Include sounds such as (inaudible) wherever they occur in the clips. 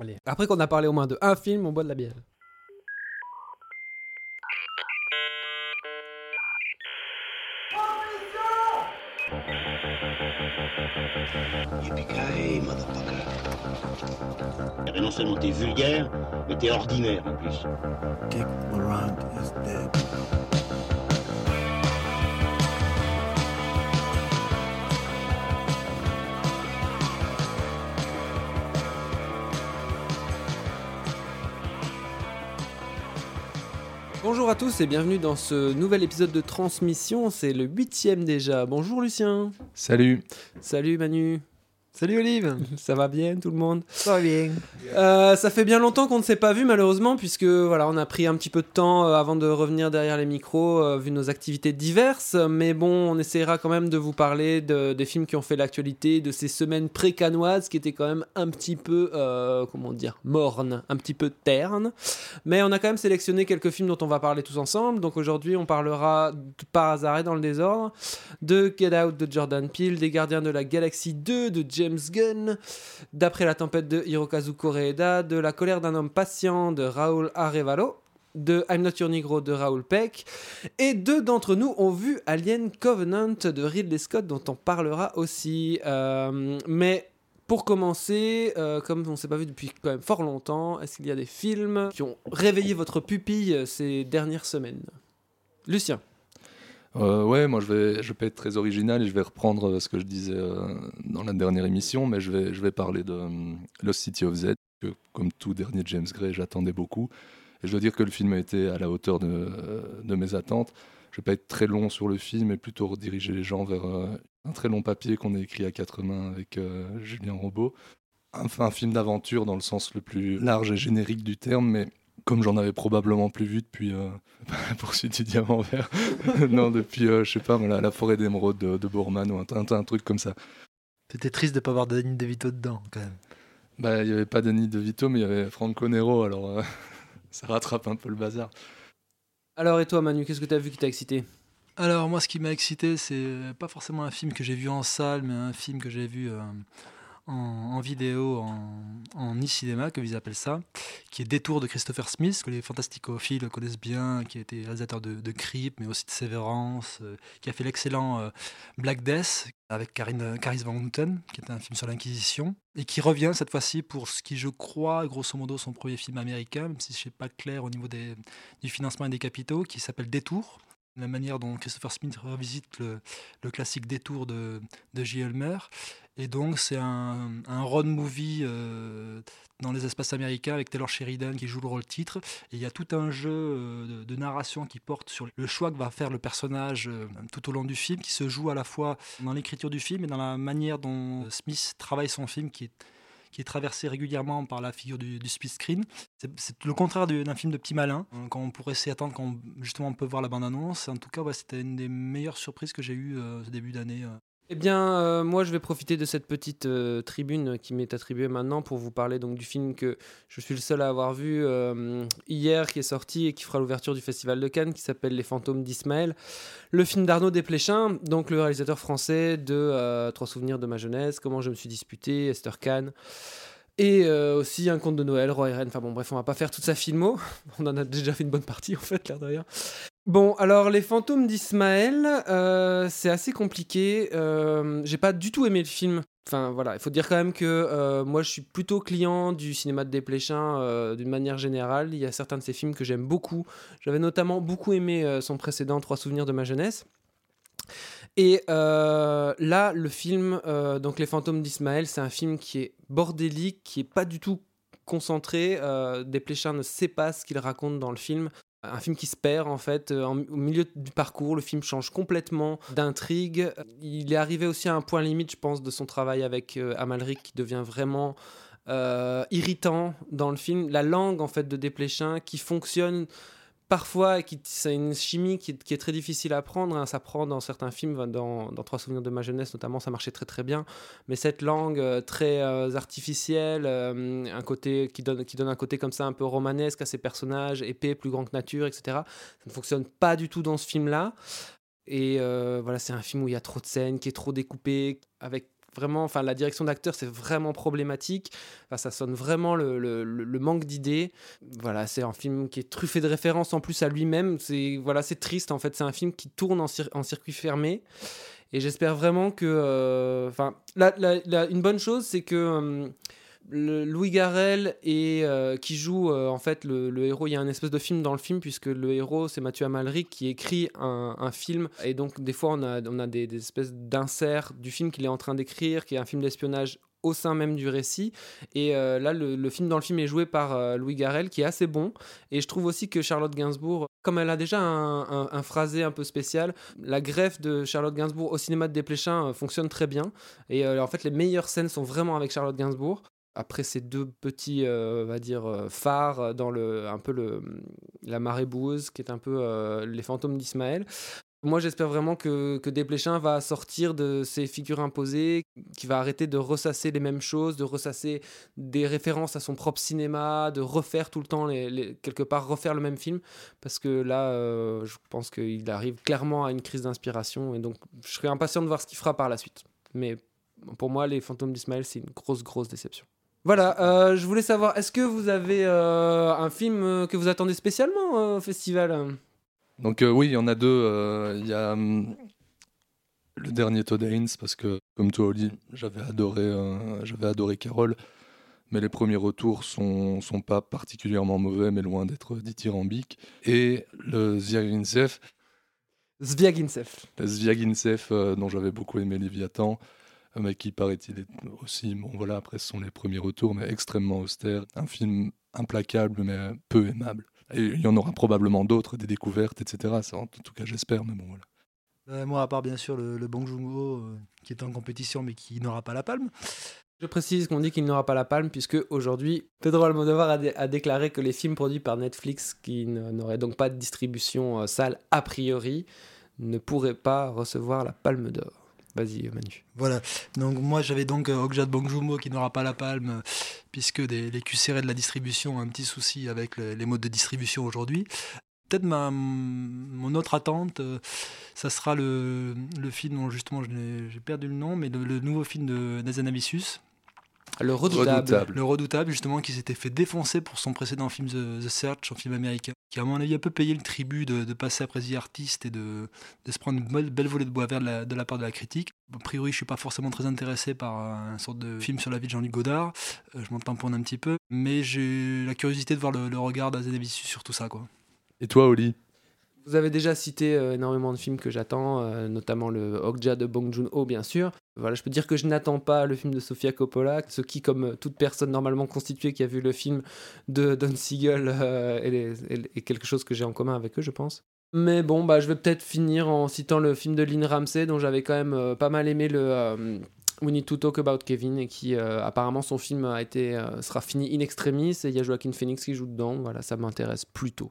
Allez. Après qu'on a parlé au moins de un film, on boit de la bière. Eh ben non seulement t'es vulgaire, mais t'es ordinaire en plus. Dick is dead. Bonjour à tous et bienvenue dans ce nouvel épisode de Transmission. C'est le huitième déjà. Bonjour Lucien. Salut. Salut Manu. Salut Olive, (laughs) Ça va bien tout le monde? Ça va bien. Euh, ça fait bien longtemps qu'on ne s'est pas vu malheureusement puisque voilà on a pris un petit peu de temps euh, avant de revenir derrière les micros euh, vu nos activités diverses. Mais bon on essaiera quand même de vous parler de- des films qui ont fait l'actualité de ces semaines pré-canoises qui étaient quand même un petit peu euh, comment dire mornes un petit peu ternes. Mais on a quand même sélectionné quelques films dont on va parler tous ensemble. Donc aujourd'hui on parlera de- par hasard et dans le désordre de Get Out de Jordan Peele des Gardiens de la Galaxie 2 de James Gunn D'après la tempête de Hirokazu Koreeda, de La colère d'un homme patient de Raoul Arevalo, de I'm Not Your Negro de Raoul Peck, et deux d'entre nous ont vu Alien Covenant de Ridley Scott dont on parlera aussi. Euh, mais pour commencer, euh, comme on ne s'est pas vu depuis quand même fort longtemps, est-ce qu'il y a des films qui ont réveillé votre pupille ces dernières semaines? Lucien Euh, ouais, moi je vais, je vais pas être très original et je vais reprendre euh, ce que je disais euh, dans la dernière émission, mais je vais, je vais parler de euh, Lost City of Z, que comme tout dernier James Gray, j'attendais beaucoup. Et je dois dire que le film a été à la hauteur de, mes attentes. Je vais pas être très long sur le film, mais plutôt rediriger les gens vers un très long papier qu'on a écrit à quatre mains avec Julien Robot. Enfin, un film d'aventure dans le sens le plus large et générique du terme, mais comme j'en avais probablement plus vu depuis euh, (laughs) la poursuite du diamant vert, (laughs) non, depuis, euh, je sais pas, voilà, la forêt d'émeraude de, de ou un, un- un truc comme ça. C'était triste de pas avoir Danny DeVito dedans quand même. Bah, il n'y avait pas Danny DeVito, mais il y avait Franco Nero, alors euh, (laughs) ça rattrape un peu le bazar. Alors et toi Manu, qu'est-ce que tu as vu qui t'a excité? Alors moi ce qui m'a excité c'est pas forcément un film que j'ai vu en salle mais un film que j'ai vu euh, en, vidéo en, e-cinéma comme ils appellent ça qui est Détour de Christopher Smith que les fantasticophiles connaissent bien qui a été réalisateur de, de Creep mais aussi de Sévérance euh, qui a fait l'excellent euh, Black Death avec Karine, Caris Van Houten qui est un film sur l'inquisition et qui revient cette fois-ci pour ce qui je crois grosso modo son premier film américain même si je sais pas clair au niveau des, du financement et des capitaux qui s'appelle Détour la manière dont Christopher Smith revisite le, classique Détour de, de J. Elmer. Et donc, c'est un, un road movie euh, dans les espaces américains avec Taylor Sheridan qui joue le rôle titre. Et il y a tout un jeu euh, de, narration qui porte sur le choix que va faire le personnage euh, tout au long du film, qui se joue à la fois dans l'écriture du film et dans la manière dont Smith travaille son film, qui qui est traversé régulièrement par la figure du, split screen. C'est- le contraire du- d'un film de petit malin, hein, quand on pourrait s'y attendre quand justement on peut voir la bande-annonce. En tout cas, c'était une des meilleures surprises que j'ai eues euh, ce début d'année. Eh bien, euh, moi, je vais profiter de cette petite euh, tribune qui m'est attribuée maintenant pour vous parler donc du film que je suis le seul à avoir vu euh, hier, qui est sorti et qui fera l'ouverture du Festival de Cannes, qui s'appelle Les Fantômes d'Ismaël. Le film d'Arnaud Desplechin, donc le réalisateur français de Trois souvenirs de ma jeunesse, Comment je me suis disputé, Esther Kahn. Et aussi un conte de Noël, Roi et Reine. Enfin bon, bref, on va pas faire toute sa filmo. (laughs) On en a déjà fait une bonne partie, en fait, de rien. Bon, alors les fantômes d'Ismaël, euh, c'est assez compliqué. Euh, J'ai pas du tout aimé le film. Enfin voilà, il faut dire quand même que euh, moi je suis plutôt client du cinéma de Desplechin d'une manière générale. Il y a certains de ses films que j'aime beaucoup. J'avais notamment beaucoup aimé son précédent Trois souvenirs de ma jeunesse. Et là, le film, donc Les fantômes d'Ismaël, c'est un film qui est bordélique, qui est pas du tout concentré. Euh, Desplechin ne sait pas ce qu'il raconte dans le film. Un film qui se perd en fait euh, au milieu du parcours. Le film change complètement d'intrigue. Il est arrivé aussi à un point limite, je pense, de son travail avec euh, Amalric qui devient vraiment euh, irritant dans le film. La langue en fait de Desplechin qui fonctionne parfois, c'est une chimie qui est, très difficile à prendre. hein. Ça prend dans certains films, dans, dans Trois souvenirs de ma jeunesse notamment, ça marchait très très bien. Mais cette langue euh, très euh, artificielle, euh, un côté qui donne, qui donne un côté comme ça un peu romanesque à ces personnages, épais, plus grand que nature, etc. Ça ne fonctionne pas du tout dans ce film-là. Et voilà, c'est un film où il y a trop de scènes, qui est trop découpé, avec vraiment, enfin, la direction d'acteur, c'est vraiment problématique. Ça sonne vraiment le, le- manque d'idées. Voilà, c'est un film qui est truffé de références en plus à lui-même. C'est voilà, c'est triste en fait. C'est un film qui tourne en, cir- en circuit fermé. Et j'espère vraiment que, euh, enfin, une bonne chose, c'est que euh, Louis Garrel et euh, qui joue euh, en fait le, héros. Il y a un espèce de film dans le film puisque le héros c'est Mathieu Amalric qui écrit un, film et donc des fois on a, on a des, espèces d'inserts du film qu'il est en train d'écrire, qui est un film d'espionnage au sein même du récit. Et euh, là, le, film dans le film est joué par Louis Garrel, qui est assez bon. Et je trouve aussi que Charlotte Gainsbourg, comme elle a déjà un, un- phrasé un peu spécial, la greffe de Charlotte Gainsbourg au cinéma de Desplechin fonctionne très bien. Et en fait, les meilleures scènes sont vraiment avec Charlotte Gainsbourg. Après ces deux petits, euh, va dire, euh, phares dans le, un peu le, la marée boueuse, qui est un peu euh, les fantômes d'Ismaël. Moi, j'espère vraiment que, que Desplechin va sortir de ses figures imposées, qu'il va arrêter de ressasser les mêmes choses, de ressasser des références à son propre cinéma, de refaire tout le temps, quelque part, refaire le même film. Parce que là, je pense qu'il arrive clairement à une crise d'inspiration. Et donc, je serais impatient de voir ce qu'il fera par la suite. Mais pour moi, Les Fantômes d'Ismaël, c'est une grosse, grosse déception. Voilà, euh, je voulais savoir, est-ce que vous avez euh, un film euh, que vous attendez spécialement au festival? Donc euh, oui, il y en a deux. Il y a hum, le dernier Todd Haynes, parce que comme toi, Oli, j'avais adoré, j'avais adoré Carole, mais les premiers retours sont, sont pas particulièrement mauvais, mais loin d'être dithyrambiques. Et le Zviagintsev, Zviagintsev. le Zviagintsev, dont j'avais beaucoup aimé Léviathan, mais qui paraît-il est aussi, bon voilà, après ce sont les premiers retours, mais extrêmement austère. Un film implacable, mais peu aimable. Et il y en aura probablement d'autres, des découvertes, etc. Ça, en tout cas, j'espère, mais bon, voilà. Euh, moi, à part bien sûr le, le Bong Joon-ho euh, qui est en compétition mais qui n'aura pas la palme. Je précise qu'on dit qu'il n'aura pas la palme puisque aujourd'hui Pedro Almodovar a, dé- a déclaré que les films produits par Netflix qui n'auraient donc pas de distribution euh, sale a priori ne pourraient pas recevoir la palme d'or. Vas-y Manu. Voilà. Donc moi j'avais donc euh, Okja Joon-ho qui n'aura pas la palme euh, puisque des, les QCR de la distribution ont un petit souci avec le- les modes de distribution aujourd'hui. Peut-être ma, mon autre attente, euh, ça sera le, le film dont justement j'ai perdu le nom, mais le, le nouveau film de Nazanavicius, Le redoutable. Redoutable. Le Redoutable, justement, qui s'était fait défoncer pour son précédent film The, The Search, un film américain, qui à mon avis a peu payé le tribut de, de passer après The Artist et de, de se prendre une belle, belle volée de bois vert de la, de la part de la critique. A priori, je suis pas forcément très intéressé par un sorte de film sur la vie de Jean-Luc Godard, Euh, je m'en tamponne un petit peu, mais j'ai la curiosité de voir le, le regard d'Azanavicius sur tout ça, quoi. Et toi, Oli? Vous avez déjà cité euh, énormément de films que j'attends, euh, notamment le Okja de Bong Joon-ho, bien sûr. Voilà, je peux dire que je n'attends pas le film de Sofia Coppola, ce qui, comme euh, toute personne normalement constituée qui a vu le film de Don Siegel, est, quelque chose que j'ai en commun avec eux, je pense. Mais bon, bah, je vais peut-être finir en citant le film de Lynn Ramsey, dont j'avais quand même pas mal aimé le We Need to Talk About Kevin, et qui apparemment son film sera fini in extremis, et il y a Joaquin Phoenix qui joue dedans. Voilà, ça m'intéresse plutôt.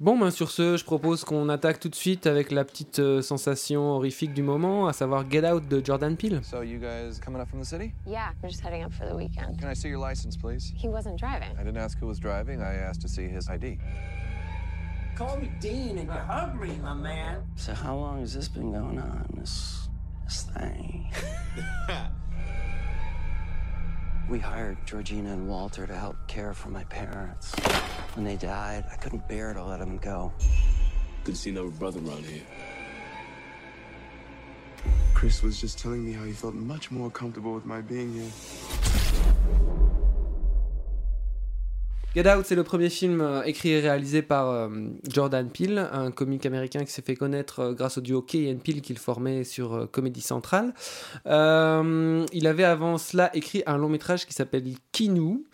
Bon, ben sur ce, je propose qu'on attaque tout de suite avec la petite euh, sensation horrifique du moment, à savoir Get Out de Jordan Peele. So you guys coming up from the city? Yeah, we're just heading up for the weekend. Can I see your license, please? He wasn't driving. I didn't ask who was driving. I asked to see his ID. Call me Dean and you hug me, my man. So how long has this been going on? This this thing? (laughs) we hired Georgina and Walter to help care for my parents. When they died, I couldn't bear to let them go. Good to see another brother around here. Chris was just telling me how he felt much more comfortable with my being here. Get Out, c'est le premier film euh, écrit et réalisé par euh, Jordan Peele, un comique américain qui s'est fait connaître euh, grâce au duo Key and Peele qu'il formait sur Comédie Centrale. Il avait avant cela écrit un long métrage qui s'appelle Kinu,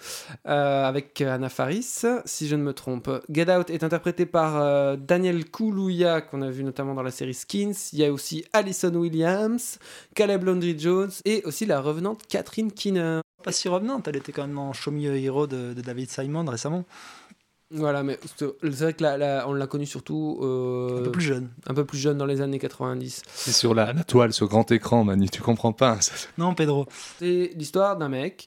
avec Anna Faris, si je ne me trompe. Get Out est interprété par Daniel Kaluuya, qu'on a vu notamment dans la série Skins. Il y a aussi Alison Williams, Caleb Landry Jones et aussi la revenante Catherine Keener. Pas si revenante, elle était quand même dans Show Me Hero de, de David Simon récemment. Voilà, mais c'est vrai que la- la- on l'a connu surtout euh, Un peu plus jeune. un peu plus jeune dans les années 90. C'est sur la, la toile, ce grand écran, Manu, tu comprends pas. hein, ça- Non, Pedro. C'est l'histoire d'un mec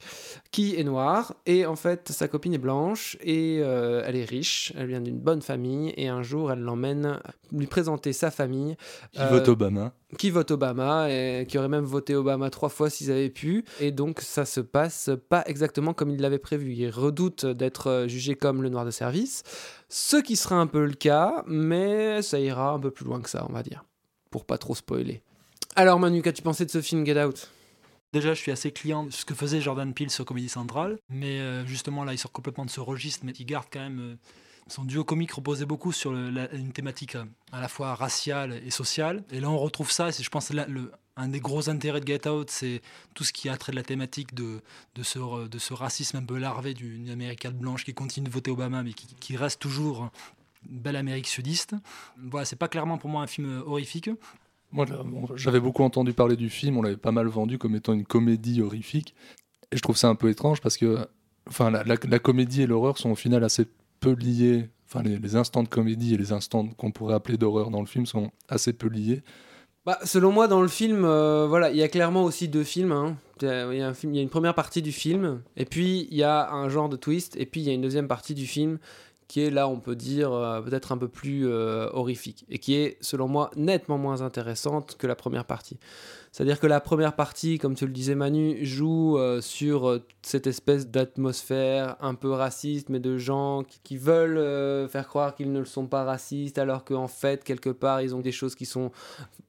qui est noir et en fait sa copine est blanche et euh, elle est riche, elle vient d'une bonne famille et un jour elle l'emmène lui présenter sa famille. Qui Euh, vote Obama qui votent Obama et qui auraient même voté Obama trois fois s'ils avaient pu. Et donc ça se passe pas exactement comme ils l'avaient prévu. Ils redoutent d'être euh, jugés comme le noir de service, ce qui sera un peu le cas, mais ça ira un peu plus loin que ça, on va dire, pour pas trop spoiler. Alors Manu, qu'as-tu pensé de ce film Get Out? Déjà, je suis assez client de ce que faisait Jordan Peele sur Comédie Centrale, mais euh, justement là, il sort complètement de ce registre, mais il garde quand même. Euh, son duo comique reposait beaucoup sur une thématique euh, à la fois raciale et sociale. Et là, on retrouve ça. c'est, je pense, là, le, un des gros intérêts de Get Out, c'est tout ce qui a trait de la thématique de, de, ce, racisme un peu larvé d'une américaine blanche qui continue de voter Obama, mais qui, reste toujours belle Amérique sudiste. Voilà, c'est pas clairement pour moi un film euh, horrifique. Moi, j'avais beaucoup entendu parler du film, on l'avait pas mal vendu comme étant une comédie horrifique. Et je trouve ça un peu étrange parce que enfin, la- la comédie et l'horreur sont au final assez peu liés. Enfin, les, instants de comédie et les instants qu'on pourrait appeler d'horreur dans le film sont assez peu liés. Bah, selon moi, dans le film, euh, voilà, il y a clairement aussi deux films. hein. Il y a une première partie du film, et puis il y a un genre de twist, et puis il y a une deuxième partie du film qui est là, on peut dire, euh, peut-être un peu plus euh, horrifique, et qui est, selon moi, nettement moins intéressante que la première partie. C'est-à-dire que la première partie, comme tu le disais Manu, joue euh, sur euh, cette espèce d'atmosphère un peu raciste, mais de gens qui, qui veulent euh, faire croire qu'ils ne le sont pas racistes, alors qu'en fait, quelque part, ils ont des choses qui sont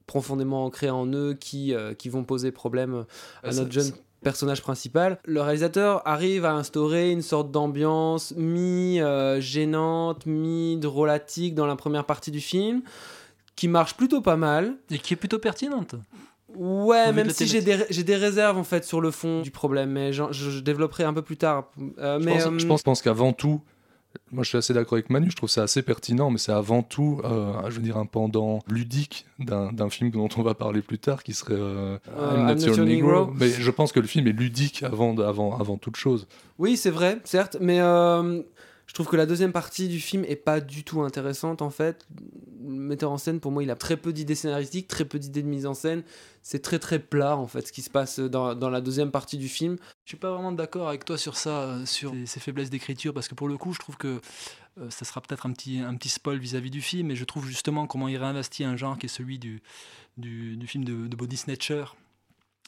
profondément ancrées en eux, qui, qui vont poser problème à notre jeune personnage principal. Le réalisateur arrive à instaurer une sorte d'ambiance mi-gênante, mi-drôlatique dans la première partie du film, qui marche plutôt pas mal. Et qui est plutôt pertinente. Ouais, même si j'ai des, j'ai des réserves en fait sur le fond du problème, mais je, je développerai un peu plus tard. Euh, Je mais pense, euh, je pense, pense qu'avant tout, moi je suis assez d'accord avec Manu, je trouve ça assez pertinent, mais c'est avant tout, euh, je veux dire, un pendant ludique d'un film dont on va parler plus tard, qui serait I'm Not I'm Not Your Your Negro. Negro. Mais je pense que le film est ludique avant, avant, avant toute chose. Oui, c'est vrai, certes, mais je trouve que la deuxième partie du film est pas du tout intéressante en fait. Le metteur en scène, pour moi, il a très peu d'idées scénaristiques, très peu d'idées de mise en scène. C'est très très plat en fait ce qui se passe dans, la deuxième partie du film. Je suis pas vraiment d'accord avec toi sur ça, euh, sur ces, faiblesses d'écriture, parce que pour le coup, je trouve que euh, ça sera peut-être un petit, un petit spoil vis-à-vis du film, mais je trouve justement comment il réinvestit un genre qui est celui du, du, du film de, de Body Snatcher.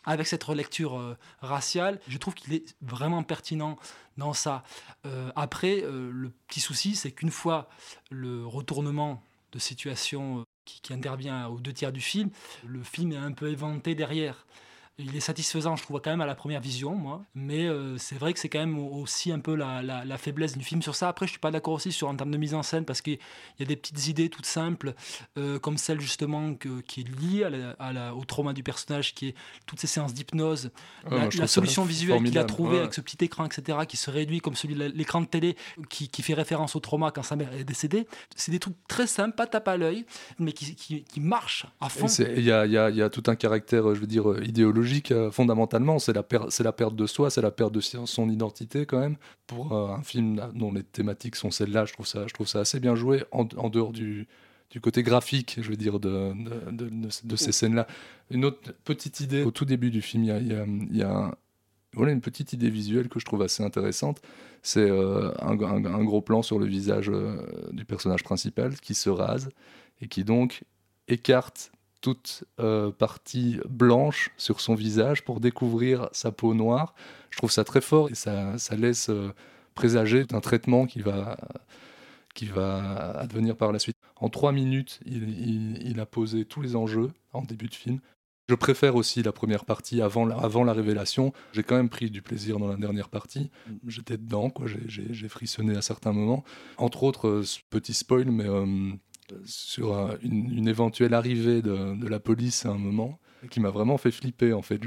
Avec cette relecture euh, raciale, je trouve qu'il est vraiment pertinent dans ça. Euh, après, euh, le petit souci, c'est qu'une fois le retournement de situation qui, qui intervient aux deux tiers du film, le film est un peu éventé derrière. Il est satisfaisant, je trouve, quand même à la première vision, moi. Mais euh, c'est vrai que c'est quand même aussi un peu la, la- la faiblesse du film sur ça. Après, je suis pas d'accord aussi sur en termes de mise en scène parce qu'il y a des petites idées toutes simples, euh, comme celle justement que- qui est liée à la- à la- au trauma du personnage, qui est toutes ces séances d'hypnose, Ouais, la, solution visuelle qu'il a trouvée ouais. avec ce petit écran, etc., qui se réduit comme celui de l'écran de télé, qui, qui fait référence au trauma quand sa mère est décédée. C'est des trucs très simples, pas tape à l'œil, mais qui, qui, qui marchent à fond. Il y a, y a- y a tout un caractère, je veux dire, euh, idéologique, euh, fondamentalement. C'est la, perte de soi, c'est la perte de son identité, quand même. Pour euh, un film dont les thématiques sont celles-là, je trouve ça, je trouve ça assez bien joué, en, dehors du, côté graphique, je veux dire, de, ces scènes-là. Une autre petite idée, au tout début du film, il y a, une petite idée visuelle que je trouve assez intéressante. C'est euh, un, gros plan sur le visage du personnage principal qui se rase et qui donc écarte toute euh, partie blanche sur son visage pour découvrir sa peau noire. Je trouve ça très fort et ça, laisse euh, présager d'un traitement qui va, qui va advenir par la suite. En trois minutes, il, a posé tous les enjeux en début de film. Je préfère aussi la première partie avant la, avant la révélation. J'ai quand même pris du plaisir dans la dernière partie. J'étais dedans, quoi. J'ai- frissonné à certains moments. Entre autres, euh, petit spoil, mais sur une, éventuelle arrivée de, la police à un moment, qui m'a vraiment fait flipper, en fait.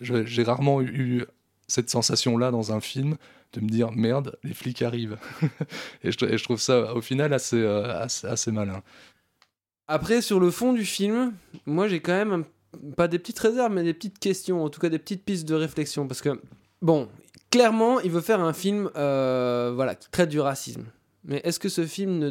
J'ai rarement eu cette sensation-là dans un film, de me dire merde, les flics arrivent. (laughs) et, je, trouve ça, au final, assez, euh, assez, assez malin. Après, sur le fond du film, moi j'ai quand même pas des petites réserves, mais des petites questions, en tout cas des petites pistes de réflexion. Parce que, bon, clairement, il veut faire un film euh, voilà, qui traite du racisme. Mais est-ce que ce film ne,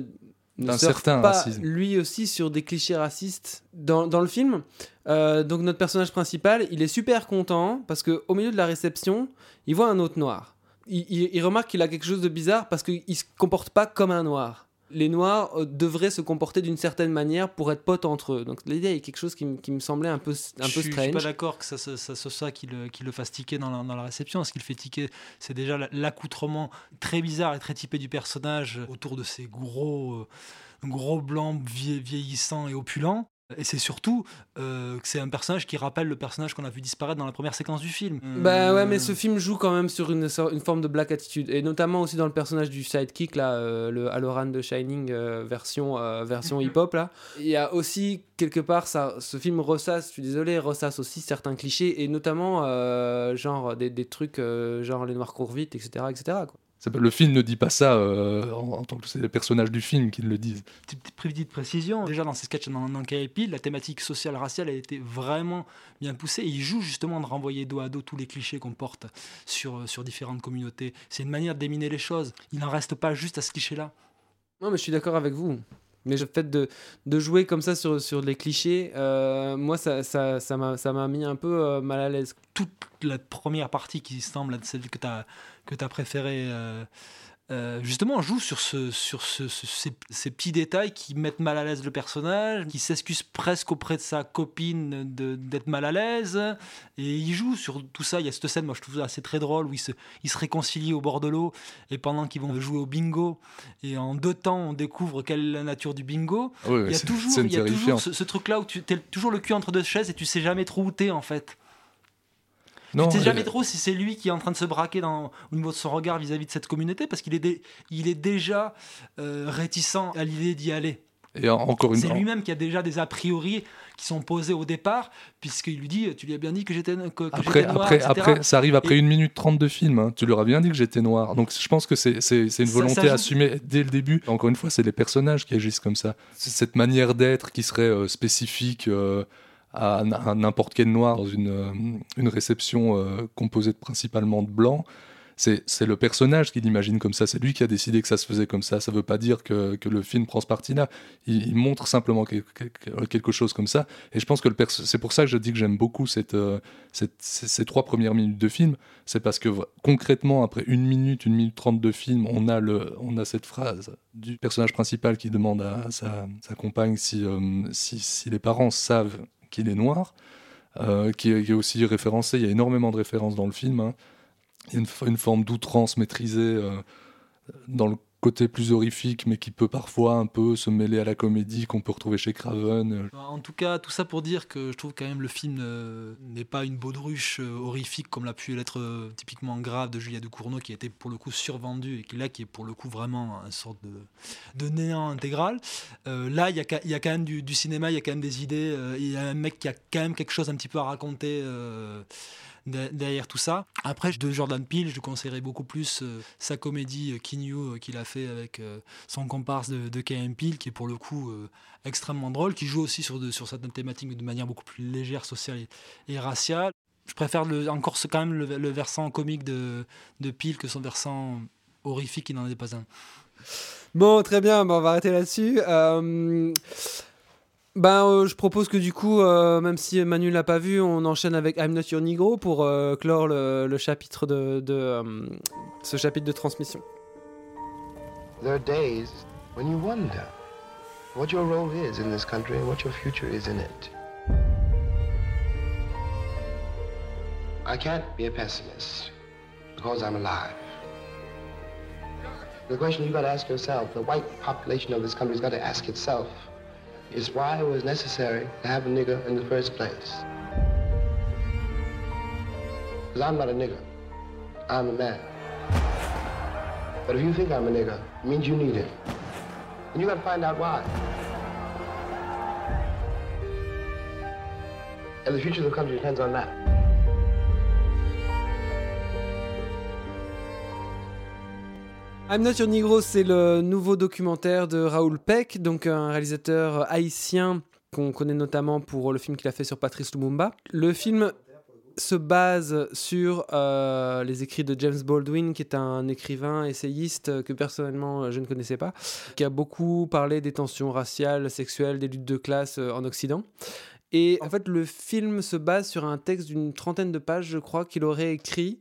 ne D'un surfe certain pas racisme. lui aussi sur des clichés racistes dans, dans le film Euh, Donc notre personnage principal, il est super content parce que au milieu de la réception, il voit un autre noir. Il, il- il remarque qu'il a quelque chose de bizarre parce qu'il se comporte pas comme un noir. Les Noirs euh, devraient se comporter d'une certaine manière pour être potes entre eux. Donc l'idée est quelque chose qui, me semblait un peu, un je, peu suis- je suis strange. pas d'accord que ça, ça, ça soit ça qui le, qui le fasse tiquer dans la, dans la réception. Ce qui le fait tiquer, c'est déjà la- l'accoutrement très bizarre et très typé du personnage autour de ces gros, euh, gros blancs vie- vieillissants et opulents. Et c'est surtout euh, que c'est un personnage qui rappelle le personnage qu'on a vu disparaître dans la première séquence du film. Bah ouais, mais ce film joue quand même sur une, forme de black attitude. Et notamment aussi dans le personnage du sidekick, là, euh, le Halloran de Shining euh, version, euh, version hip-hop, là. Il y a aussi, quelque part, ça, ce film ressasse, je suis désolé, ressasse aussi certains clichés, et notamment, euh, genre, des, des trucs, euh, genre les noirs courent vite, etc., etc., quoi. Le film ne dit pas ça euh, en, en tant que c'est les personnages du film qui le disent. petite précision. Déjà dans ces sketchs dans, la thématique sociale raciale a été vraiment bien poussée. Et il joue justement de renvoyer dos à dos tous les clichés qu'on porte sur, sur différentes communautés. C'est une manière de déminer les choses. Il n'en reste pas juste à ce cliché-là. Non, mais je suis d'accord avec vous. Mais le fait de, jouer comme ça sur, sur les clichés, euh, moi, ça m'a mis un peu euh, mal à l'aise. Toute la première partie qui semble être celle que tu as préférée, euh, euh, justement, joue sur, ce, sur ce- ce- ces, ces petits détails qui mettent mal à l'aise le personnage, qui s'excuse presque auprès de sa copine d'être mal à l'aise. Et il joue sur tout ça. Il y a cette scène, moi je trouve ça assez très drôle, où ils se, ils se réconcilient au bord de l'eau, et pendant qu'ils vont jouer au bingo, et en deux temps, on découvre quelle est la nature du bingo. Ah il y a toujours, il y a toujours ce truc-là où tu es toujours le cul entre deux chaises et tu sais jamais trop où t'es en fait. Non, tu sais jamais trop si c'est lui qui est en train de se braquer dans, au niveau de son regard vis-à-vis de cette communauté parce qu'il est, dé- il est déjà euh, réticent à l'idée d'y aller. Et en- encore une C'est lui-même qui a déjà des a priori qui sont posés au départ, puisqu'il lui dit Tu lui as bien dit que j'étais que, que Après, noir, après, etc. après, ça arrive après Et- une minute trente de film. hein. Tu leur as bien dit que j'étais noir. Donc je pense que c'est une volonté ça assumée dès le début. Encore une fois, c'est les personnages qui agissent comme ça. C'est cette manière d'être qui serait euh, spécifique euh, à, n'importe quel noir dans une, euh, une réception euh, composée principalement de blancs. C'est le personnage qui l'imagine comme ça. C'est lui qui a décidé que ça se faisait comme ça. Ça veut pas dire que, que le film prend ce parti-là. Il, montre simplement quel- quel- quelque chose comme ça. Et je pense que c'est pour ça que je dis que j'aime beaucoup cette, euh, ces, trois premières minutes de film. C'est parce que concrètement, après une minute, une minute trente de film, on a, le, on a cette phrase du personnage principal qui demande à sa, compagne si, si les parents savent qu'il est noir, euh, qui, est, aussi référencé. Il y a énormément de références dans le film. hein. Il y a une forme d'outrance maîtrisée euh, dans le côté plus horrifique, mais qui peut parfois un peu se mêler à la comédie qu'on peut retrouver chez Craven. En tout cas, tout ça pour dire que je trouve quand même le film n'est pas une baudruche euh, horrifique comme l'a pu l'être euh, typiquement grave de Julia Ducournau qui a été pour le coup survendu et qui là qui est pour le coup vraiment une sorte de, de néant intégral. Euh, là, il y, y a quand même du, cinéma, il y a quand même des idées, il y a un mec qui a quand même quelque chose un petit peu à raconter. De- derrière tout ça. Après, de Jordan Peele, je conseillerais beaucoup plus euh, sa comédie euh, King euh, qu'il a fait avec son comparse de, de Kay Peele, qui est pour le coup extrêmement drôle, qui joue aussi sur, certaines thématiques de manière beaucoup plus légère, sociale et, raciale. Je préfère encore ce, quand même le, versant comique de, de Peele que son versant horrifique qui n'en est pas un. Bon, très bien, bah, on va arrêter là-dessus. Ben, euh, je propose que du coup, euh, même si Manu l'a pas vu, on enchaîne avec I'm Not Your Negro pour euh, clore le, chapitre de, ce chapitre de transmission. There are days when you wonder what your role is in this country and what your future is in it. I can't be a pessimist because I'm alive. The question you gotta ask yourself, the white population of this country's gotta ask itself, is why it was necessary to have a nigger in the first place. Because I'm not a nigger. I'm a man. But if you think I'm a nigger, it means you need it. And you gotta find out why. And the future of the country depends on that. I'm Not Your Negro, c'est le nouveau documentaire de Raoul Peck, donc un réalisateur haïtien qu'on connaît notamment pour le film qu'il a fait sur Patrice Lumumba. Le film se base sur euh, les écrits de James Baldwin, qui est un écrivain, essayiste que personnellement euh, je ne connaissais pas, qui a beaucoup parlé des tensions raciales, sexuelles, des luttes de classe euh, en Occident. Et en fait, le film se base sur un texte d'une trentaine de pages, je crois, qu'il aurait écrit,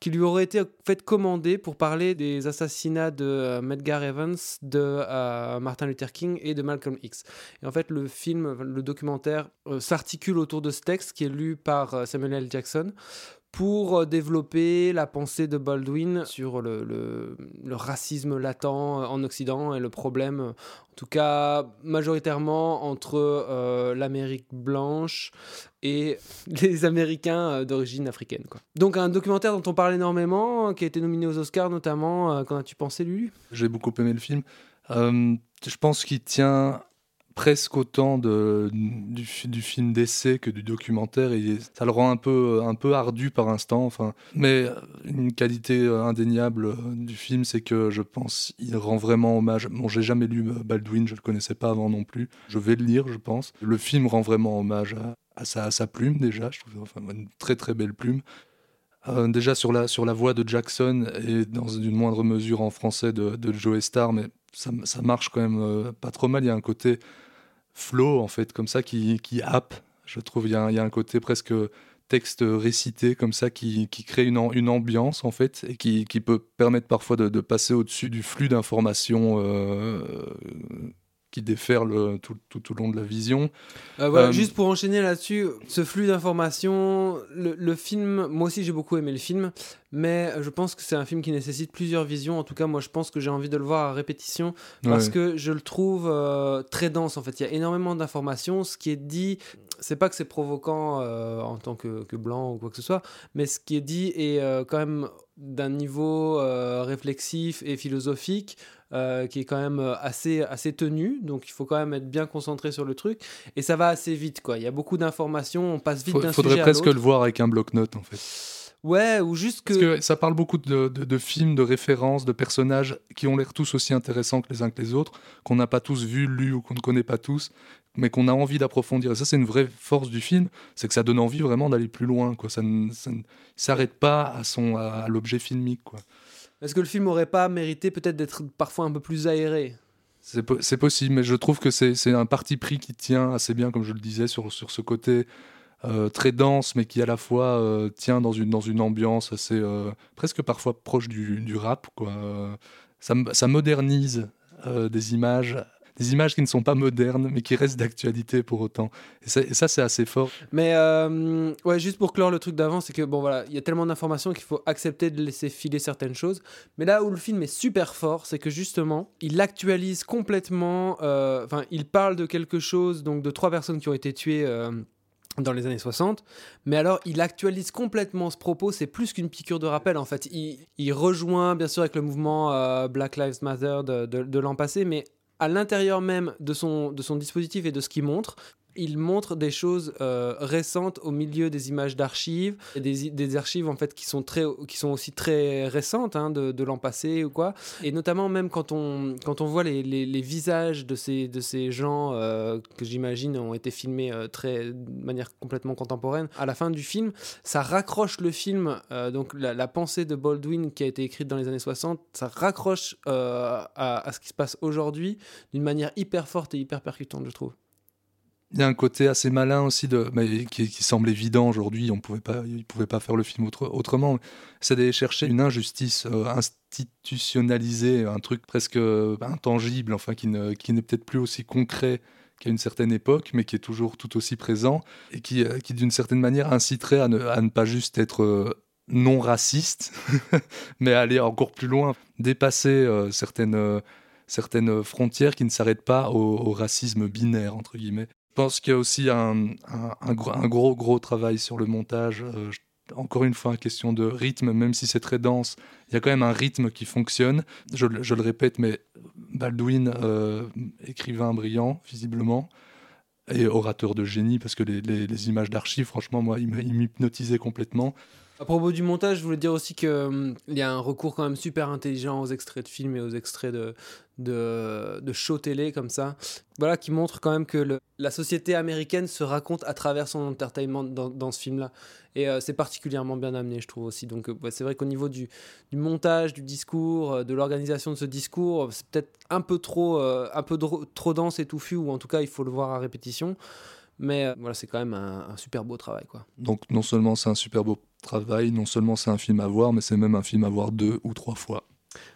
qui lui aurait été fait commander pour parler des assassinats de euh, Medgar Evans, de euh, Martin Luther King et de Malcolm X. Et en fait, le film, le documentaire euh, s'articule autour de ce texte qui est lu par Samuel L. Jackson pour euh, développer la pensée de Baldwin sur le, racisme latent euh, en Occident et le problème, en tout cas majoritairement entre euh, l'Amérique blanche et (laughs) les Américains d'origine africaine. Donc un documentaire dont on parle énormément, euh, qui a été nominé aux Oscars notamment. Qu'en as-tu pensé, Lulu? J'ai beaucoup aimé le film. Je pense qu'il tient presque autant du, fi- du film d'essai que du documentaire et ça le rend un peu, un peu ardu par instant. Enfin, mais une qualité euh, indéniable euh, du film, c'est que je pense il rend vraiment hommage. Bon, j'ai jamais lu euh, Baldwin, je le connaissais pas avant non plus. Je vais le lire, je pense. Le film rend vraiment hommage à, sa, plume déjà. Je trouve enfin, une très très belle plume. Euh, déjà sur la, sur la voix de Jackson et dans une moindre mesure en français de, Joe Star, mais ça, marche quand même euh, pas trop mal. Il y a un côté flow, en fait, comme ça, qui, qui happe. Je trouve il y, a un, il y a un côté presque texte récité, comme ça, qui, qui crée une, une ambiance, en fait, et qui, qui peut permettre parfois de, de passer au-dessus du flux d'informations euh, qui déferle tout, tout, tout au long de la vision. Euh, voilà, Euh, Juste pour enchaîner là-dessus, ce flux d'informations, le, le film, moi aussi j'ai beaucoup aimé le film, mais je pense que c'est un film qui nécessite plusieurs visions. En tout cas, moi je pense que j'ai envie de le voir à répétition parce Ouais. que je le trouve euh, très dense en fait. Il y a énormément d'informations. Ce qui est dit, c'est pas que c'est provoquant en tant que, que blanc ou quoi que ce soit, mais ce qui est dit est quand même d'un niveau réflexif et philosophique euh, qui est quand même euh, assez, assez tenu. Donc il faut quand même être bien concentré sur le truc. Et ça va assez vite, quoi. Il y a beaucoup d'informations, on passe vite d'un faudrait sujet à presque l'autre. le voir avec un bloc-notes, en fait. Ouais, ou juste que... Parce que ça parle beaucoup de, de- de films, de références, de personnages qui ont l'air tous aussi intéressants que les uns que les autres, qu'on n'a pas tous vu, lu ou qu'on ne connaît pas tous, mais qu'on a envie d'approfondir. Et ça, c'est une vraie force du film, c'est que ça donne envie vraiment d'aller plus loin. Quoi. Ça ne ça ne s'arrête pas à, son, à l'objet filmique. Quoi. Est-ce que le film aurait pas mérité peut-être d'être parfois un peu plus aéré? C'est po- c'est possible, mais je trouve que c'est un parti pris qui tient assez bien, comme je le disais, sur, ce côté euh, très dense, mais qui à la fois euh, tient dans une, ambiance assez euh, presque parfois proche du, rap. Ça, modernise des images, des images qui ne sont pas modernes, mais qui restent d'actualité pour autant. Et ça, c'est assez fort. Mais euh, ouais, juste pour clore le truc d'avant, c'est que bon voilà, il y a tellement d'informations qu'il faut accepter de laisser filer certaines choses. Mais là où le film est super fort, c'est que justement, il actualise complètement. euh, Enfin, il parle de quelque chose, donc de trois personnes qui ont été tuées. euh, dans les années 60, mais alors il actualise complètement ce propos, c'est plus qu'une piqûre de rappel en fait. Il, rejoint bien sûr avec le mouvement euh, Black Lives Matter de l'an passé, mais à l'intérieur même de son, dispositif et de ce qu'il montre, il montre des choses euh, récentes au milieu des images d'archives, des, des archives en fait qui sont, très, qui sont aussi très récentes hein, de, l'an passé ou quoi. Et notamment même quand on, quand on voit les, les, visages de ces, de ces gens euh, que j'imagine ont été filmés euh, très, de manière complètement contemporaine, à la fin du film, ça raccroche le film, donc la, pensée de Baldwin qui a été écrite dans les années 60, ça raccroche à, à ce qui se passe aujourd'hui d'une manière hyper forte et hyper percutante, je trouve. Il y a un côté assez malin aussi, de, mais qui, qui semble évident aujourd'hui, on pouvait pas, il ne pouvait pas faire le film autre- autrement, c'est d'aller chercher une injustice euh, institutionnalisée, un truc presque euh, intangible, enfin qui, qui n'est peut-être plus aussi concret qu'à une certaine époque, mais qui est toujours tout aussi présent, et qui, euh, qui d'une certaine manière inciterait à ne, pas juste être non raciste, (laughs) mais aller encore plus loin, dépasser certaines... certaines frontières qui ne s'arrêtent pas au, au racisme binaire, entre guillemets. Je pense qu'il y a aussi un, gros, gros, travail sur le montage. Euh, encore une fois, question de rythme, même si c'est très dense, il y a quand même un rythme qui fonctionne. Je, le- répète, mais Baldwin, euh, écrivain brillant, visiblement, et orateur de génie, parce que les, images d'archives, franchement, moi, il m'hypnotisait complètement. À propos du montage, je voulais dire aussi qu'il y a un recours quand même super intelligent aux extraits de films et aux extraits de, de, shows télé comme ça. Voilà, qui montre quand même que la société américaine se raconte à travers son entertainment dans, dans ce film-là. Et euh, c'est particulièrement bien amené, je trouve aussi. Donc euh, c'est vrai qu'au niveau du, du montage, du discours, euh, de l'organisation de ce discours, c'est peut-être un peu trop, un peu trop dense et touffu, ou en tout cas il faut le voir à répétition. Mais voilà, c'est quand même un, un super beau travail, quoi. Donc non seulement c'est un super beau travail, non seulement c'est un film à voir, mais c'est même un film à voir deux ou trois fois.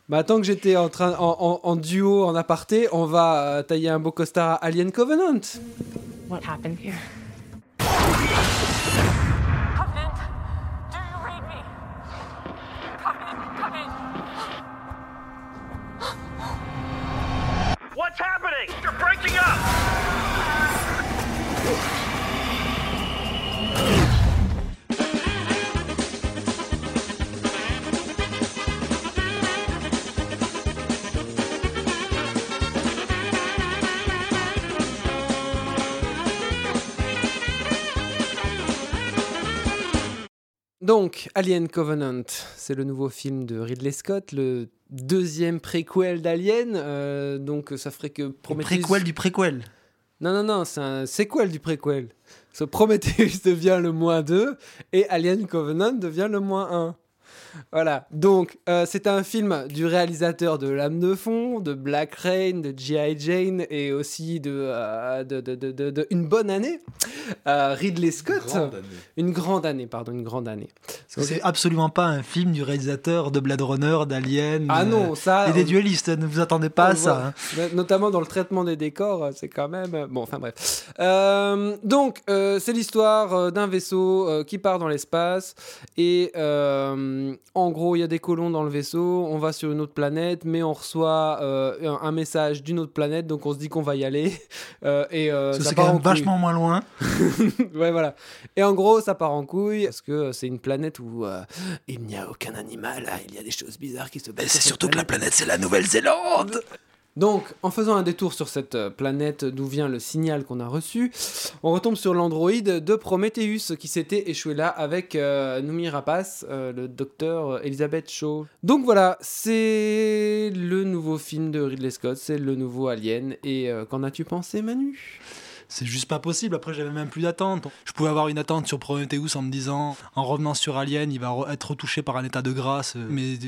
Bah, tant que j'étais en, train, en, en- en duo, en aparté, on va euh, tailler un beau costard à Alien Covenant. What happened here? Donc, Alien Covenant, c'est le nouveau film de Ridley Scott, le deuxième préquel d'Alien. euh, donc, ça ferait que Prometheus. Préquel du préquel. Non, non, non, c'est un sequel du préquel. Ce Prometheus (laughs) devient le moins 2 et Alien Covenant devient le moins 1. Voilà, donc euh, c'est un film du réalisateur de L'âme de fond, de Black Rain, de G.I. Jane et aussi de, euh, de, de- de- de- Une bonne année. Euh, Ridley Scott. grande année. Une grande année, pardon, une grande année. C'est absolument pas un film du réalisateur de Blade Runner, d'Alien. Ah non, ça, Et des on- duellistes, ne vous attendez pas On à ça. hein. No- Notamment dans le traitement des décors, c'est quand même. Bon, enfin bref. Donc, c'est l'histoire d'un vaisseau qui part dans l'espace. Et euh, en gros, il y a des colons dans le vaisseau. On va sur une autre planète, mais on reçoit euh, un, un message d'une autre planète. Donc, on se dit qu'on va y aller. (laughs) Euh, et euh, que ça c'est part quand même vachement moins loin. (laughs) ouais, voilà. Et en gros, ça part en couille parce que c'est une planète où euh, il n'y a aucun animal. ah, il y a des choses bizarres qui se passent. sur cette planète, c'est la Nouvelle-Zélande. Donc, en faisant un détour sur cette euh, planète d'où vient le signal qu'on a reçu, on retombe sur l'androïde de Prometheus qui s'était échoué là avec euh, Noomi Rapace, euh, le docteur Elizabeth Shaw. Donc voilà, c'est le nouveau film de Ridley Scott, c'est le nouveau Alien. Et qu'en as-tu pensé, Manu? C'est juste pas possible. Après, j'avais même plus d'attente. Je pouvais avoir une attente sur Prometheus en me disant, en revenant sur Alien, il va re- être retouché par un état de grâce. Mais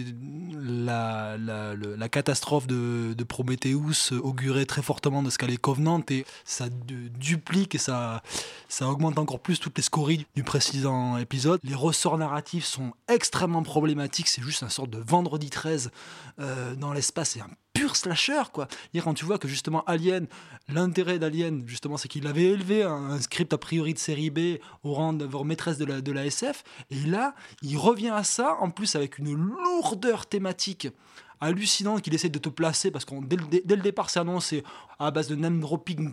la, la, la catastrophe de, de Prometheus augurait très fortement de ce qu'allait Covenant et ça du- duplique et ça, ça augmente encore plus toutes les scories du précédent épisode. Les ressorts narratifs sont extrêmement problématiques. C'est juste un sorte de vendredi 13 euh, dans l'espace. Pur slasher, quoi. Dire quand tu vois que justement Alien, l'intérêt d'Alien, justement, c'est qu'il avait élevé un, script a priori de série B au rang de voir maîtresse de la, SF, et là, il revient à ça, en plus avec une lourdeur thématique hallucinant qu'il essaie de te placer parce que dès, le départ c'est annoncé à base de name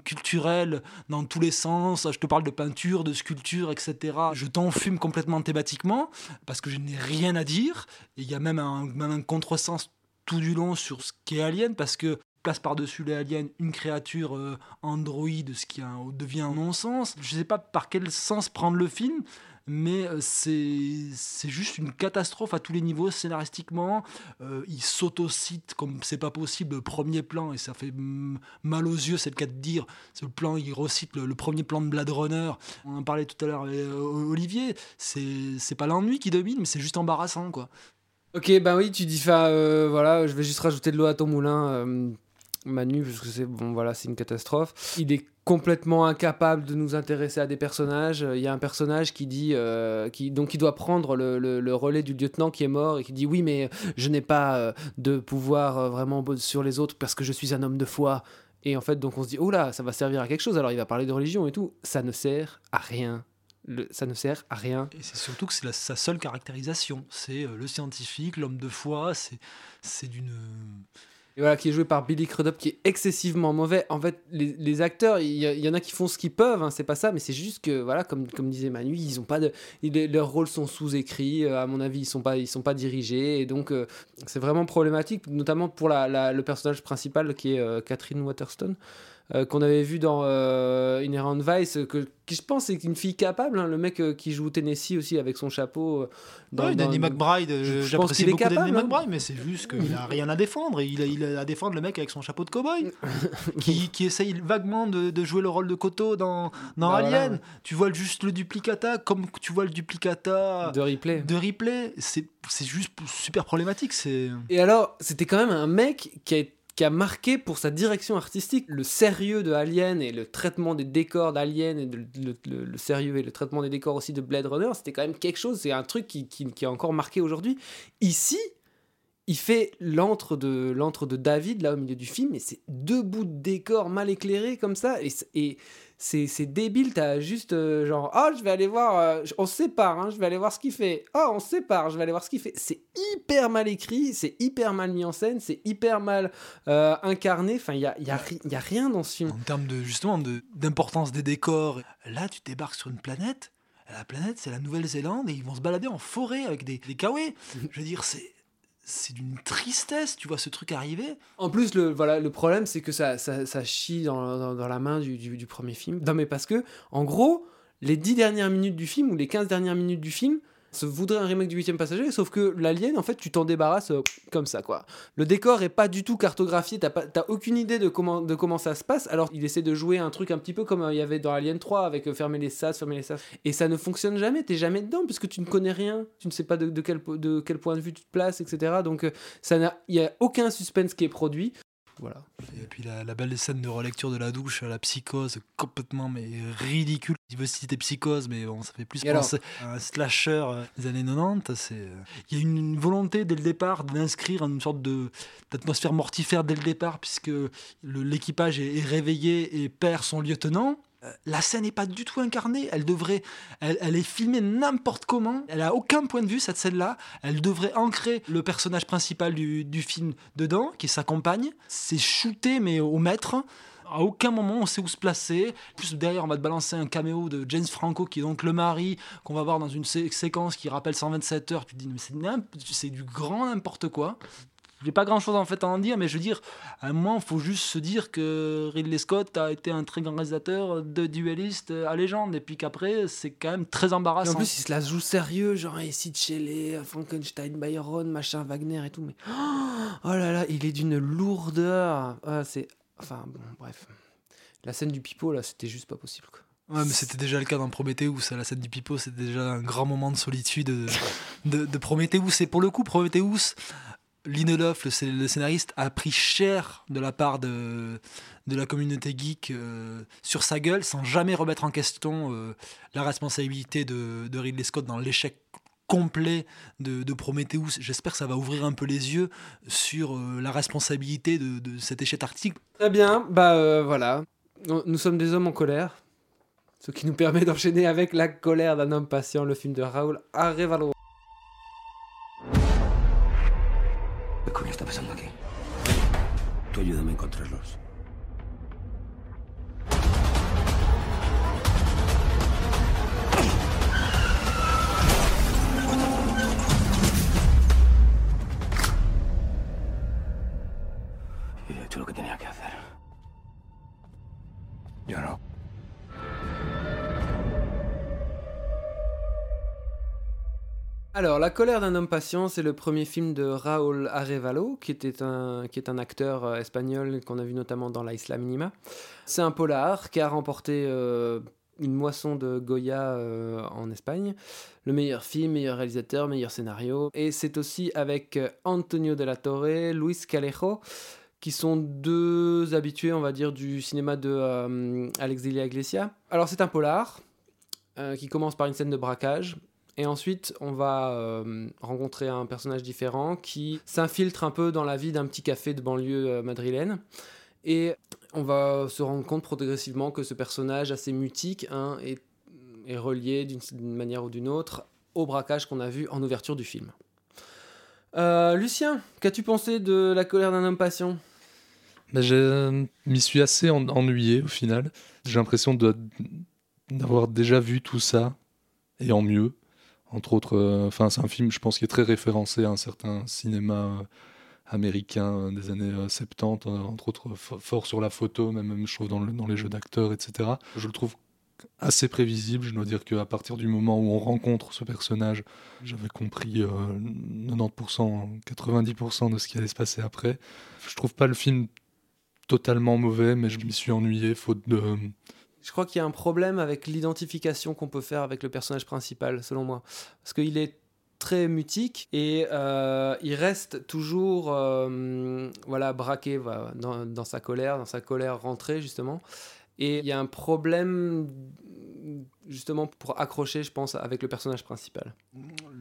culturel dans tous les sens. Je te parle de peinture de sculpture etc je t'enfume complètement thématiquement parce que je n'ai rien à dire. Et il y a même un, même un contresens tout du long sur ce qu'est Alien parce que place par-dessus les aliens une créature euh, androïde, ce qui devient un non-sens. Je sais pas par quel sens prendre le film, mais euh, c'est juste une catastrophe à tous les niveaux scénaristiquement. Euh, il s'autocite comme c'est pas possible le premier plan et ça fait mal aux yeux, c'est le cas de dire. Le plan, il recite le, premier plan de Blade Runner. On en parlait tout à l'heure, euh, Olivier. C'est pas l'ennui qui domine, mais c'est juste embarrassant quoi. Ok, ben oui, tu dis euh, voilà, je vais juste rajouter de l'eau à ton moulin, euh, Manu, parce que c'est bon, voilà, une catastrophe. Il est complètement incapable de nous intéresser à des personnages. Il y a un personnage qui dit, euh, qui donc qui doit prendre le, le- le relais du lieutenant qui est mort et qui dit oui, mais je n'ai pas de pouvoir vraiment sur les autres parce que je suis un homme de foi. Et en fait, donc on se dit oh là, ça va servir à quelque chose. Alors il va parler de religion et tout. Ça ne sert à rien. Le- ça ne sert à rien. Et c'est surtout que c'est sa seule caractérisation. C'est euh, le scientifique, l'homme de foi, c'est c'est d'une... Et voilà, qui est joué par Billy Crudup, qui est excessivement mauvais. En fait, les, les acteurs, il y, en a qui font ce qu'ils peuvent, hein, c'est pas ça, mais c'est juste que, voilà, comme, comme disait Manu, ils ont pas de, ils- leurs rôles sont sous-écrits, euh, à mon avis, ils sont pas, ils sont pas dirigés, et donc euh, c'est vraiment problématique, notamment pour la, la- le personnage principal qui est euh, Catherine Waterston. Euh, qu'on avait vu dans euh, Inherent Vice, que, qui je pense est une fille capable, hein, le mec euh, qui joue Tennessee aussi avec son chapeau. euh, dans- Ouais, dans- Danny McBride, je- je pense j'apprécie qu'il est beaucoup Danny capable, hein. McBride, mais c'est juste qu'il a rien à défendre. Il a, il a à défendre le mec avec son chapeau de cow-boy, (laughs) qui, qui essaye vaguement de, de jouer le rôle de Koto dans, dans Bah Alien. ouais. Tu vois juste le duplicata, comme tu vois le duplicata de replay. de replay. C'est juste super problématique. Et alors, c'était quand même un mec qui, a- qui a marqué pour sa direction artistique le sérieux de Alien et le traitement des décors d'Alien et le, sérieux et le traitement des décors aussi de Blade Runner, c'était quand même quelque chose, c'est un truc qui, qui, est encore marqué aujourd'hui. Ici, il fait l'antre de, de David là au milieu du film et c'est deux bouts de décor mal éclairés comme ça et c'est, débile t'as juste euh, genre oh je vais aller voir euh, on se sépare hein, je vais aller voir ce qu'il fait oh on se sépare je vais aller voir ce qu'il fait c'est hyper mal écrit c'est hyper mal mis en scène c'est hyper mal euh, incarné enfin il y a, y, a, rien dans ce film En termes de justement d'importance des décors, là tu débarques sur une planète. La planète c'est la Nouvelle-Zélande et ils vont se balader en forêt avec des, des kawaii. Je veux dire c'est c'est d'une tristesse, tu vois ce truc arriver. En plus, le, voilà, le problème, c'est que ça, ça, chie dans, dans- dans la main du, du- du premier film. Non, mais parce que, en gros, les 10 dernières minutes du film, ou les 15 dernières minutes du film, se voudrait un remake du 8 passager, sauf que l'alien, en fait, tu t'en débarrasses euh, comme ça, quoi. Le décor est pas du tout cartographié, t'as pas- aucune idée de comment, de comment ça se passe, alors il essaie de jouer un truc un petit peu comme euh, il y avait dans Alien 3, avec euh, fermer les sas, fermer les sas. Et ça ne fonctionne jamais, t'es jamais dedans, puisque tu ne connais rien, tu ne sais pas de, de quel, de quel point de vue tu te places, etc. Donc, ça n'a- il y a aucun suspense qui est produit. Voilà. Et puis la, la belle scène de relecture de la douche, la psychose, complètement mais ridicule. Il veut citer psychose, mais bon, ça fait plus Et alors penser à un slasher euh, des années 90. C'est, euh, il y a une, une volonté dès le départ d'inscrire une sorte de, d'atmosphère mortifère dès le départ, puisque le- l'équipage est, est réveillé et perd son lieutenant. Euh, La scène n'est pas du tout incarnée. Elle devrait, elle, est filmée n'importe comment. Elle a aucun point de vue cette scène-là. Elle devrait ancrer le personnage principal du, film dedans, qui est sa compagne. C'est shooté mais au mètre. À aucun moment on sait où se placer. Plus derrière, on va te balancer un caméo de James Franco, qui est donc le mari, qu'on va voir dans une sé- séquence qui rappelle 127 heures. Tu te dis, mais c'est du grand n'importe quoi. J'ai pas grand chose en fait à en dire, mais je veux dire, à un moment, il faut juste se dire que Ridley Scott a été un très grand réalisateur de dueliste à légende, et puis qu'après, c'est quand même très Et embarrassant. en plus, il se la joue sérieux, genre Sid Shelley, Frankenstein, Byron, machin, Wagner et tout. Mais (gasps) oh là là, il est d'une lourdeur. Ah, c'est. Enfin, bon, bref. La scène du pipeau, là, c'était juste pas possible. Quoi. Ouais, mais c'était déjà le cas dans Prometheus. À la scène du pipeau, c'était déjà un grand moment de solitude de, de, de Prometheus. Et pour le coup, Prometheus, Lindelof, le, le scénariste, a pris cher de la part de, la communauté geek euh, sur sa gueule, sans jamais remettre en question euh, la responsabilité de, Ridley Scott dans l'échec complet de, de Prometheus. J'espère que ça va ouvrir un peu les yeux sur euh, la responsabilité de, cet échec artistique. Très bien, bah voilà. Nous sommes des hommes en colère. Ce qui nous permet d'enchaîner avec La colère d'un homme patient, le film de Raúl Arevalo. Ayúdame a encontrarlos. Alors, La colère d'un homme patient, c'est le premier film de Raúl Arevalo, qui, était un, qui est un acteur euh, espagnol qu'on a vu notamment dans La Isla Minima. C'est un polar qui a remporté euh, une moisson de Goya euh, en Espagne. Le meilleur film, meilleur réalisateur, meilleur scénario. Et c'est aussi avec Antonio de la Torre, Luis Calejo, qui sont deux habitués, on va dire, du cinéma de euh, Alexelia Iglesia. Alors, c'est un polar qui commence par une scène de braquage. Et ensuite, on va euh, rencontrer un personnage différent qui s'infiltre un peu dans la vie d'un petit café de banlieue euh, madrilène. Et on va se rendre compte progressivement que ce personnage assez mutique hein, est, relié d'une manière ou d'une autre au braquage qu'on a vu en ouverture du film. Euh, Lucien, qu'as-tu pensé de La colère d'un homme patient? Bah, je m'y suis assez en- ennuyé au final. J'ai l'impression d'avoir déjà vu tout ça et en mieux. Entre autres, euh, enfin c'est un film, je pense, qui est très référencé à un certain cinéma euh, américain euh, des années euh, 70, euh, entre autres fo- fort sur la photo, même, même je trouve dans, dans les jeux d'acteurs, etc. Je le trouve assez prévisible. Je dois dire qu'à partir du moment où on rencontre ce personnage, j'avais compris euh, 90%, 90% de ce qui allait se passer après. Je trouve pas le film totalement mauvais, mais je m'y suis ennuyé faute de. Je crois qu'il y a un problème avec l'identification qu'on peut faire avec le personnage principal, selon moi. Parce qu'il est très mutique et euh, il reste toujours euh, voilà braqué dans, sa colère, dans sa colère rentrée justement. Et il y a un problème justement pour accrocher, je pense, avec le personnage principal.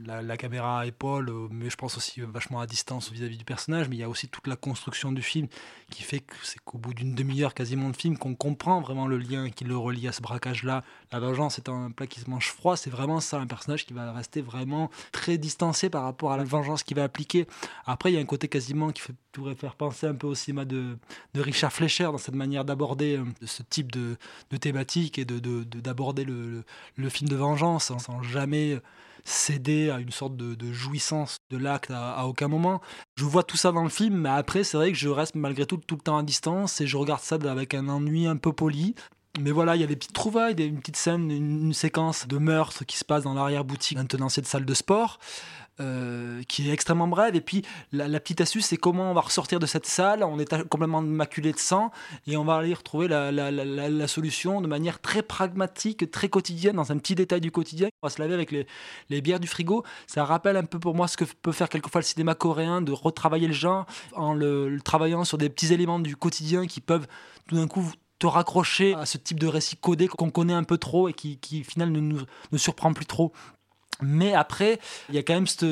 La, caméra à épaule, euh, mais je pense aussi vachement à distance vis-à-vis -vis du personnage, mais il y a aussi toute la construction du film qui fait que c'est qu'au bout d'une demi-heure quasiment de film qu'on comprend vraiment le lien qui le relie à ce braquage-là. La vengeance est un plat qui se mange froid, c'est vraiment ça, un personnage qui va rester vraiment très distancé par rapport à la vengeance qu'il va appliquer. Après, il y a un côté quasiment qui fait, pourrait faire penser un peu au cinéma de, Richard Fleischer dans cette manière d'aborder euh, ce type de, de thématique et d'aborder de, de, le, le, film de vengeance hein, sans jamais céder à une sorte de, jouissance de l'acte à, à, aucun moment. Je vois tout ça dans le film, mais après, c'est vrai que je reste malgré tout tout le temps à distance et je regarde ça avec un ennui un peu poli. Mais voilà, il y a des petites trouvailles, des, une petite scène, une, une séquence de meurtre qui se passe dans l'arrière-boutique d'un tenancier de salle de sport. Euh, qui est extrêmement brève. Et puis, la, petite astuce, c'est comment on va ressortir de cette salle. On est complètement maculé de sang et on va aller retrouver la, solution de manière très pragmatique, très quotidienne, dans un petit détail du quotidien. On va se laver avec les, bières du frigo. Ça rappelle un peu pour moi ce que peut faire quelquefois le cinéma coréen, de retravailler le genre en le, le travaillant sur des petits éléments du quotidien qui peuvent tout d'un coup te raccrocher à ce type de récit codé qu'on connaît un peu trop et qui, qui au final, ne nous ne surprend plus trop. Mais après, il y a quand même cette,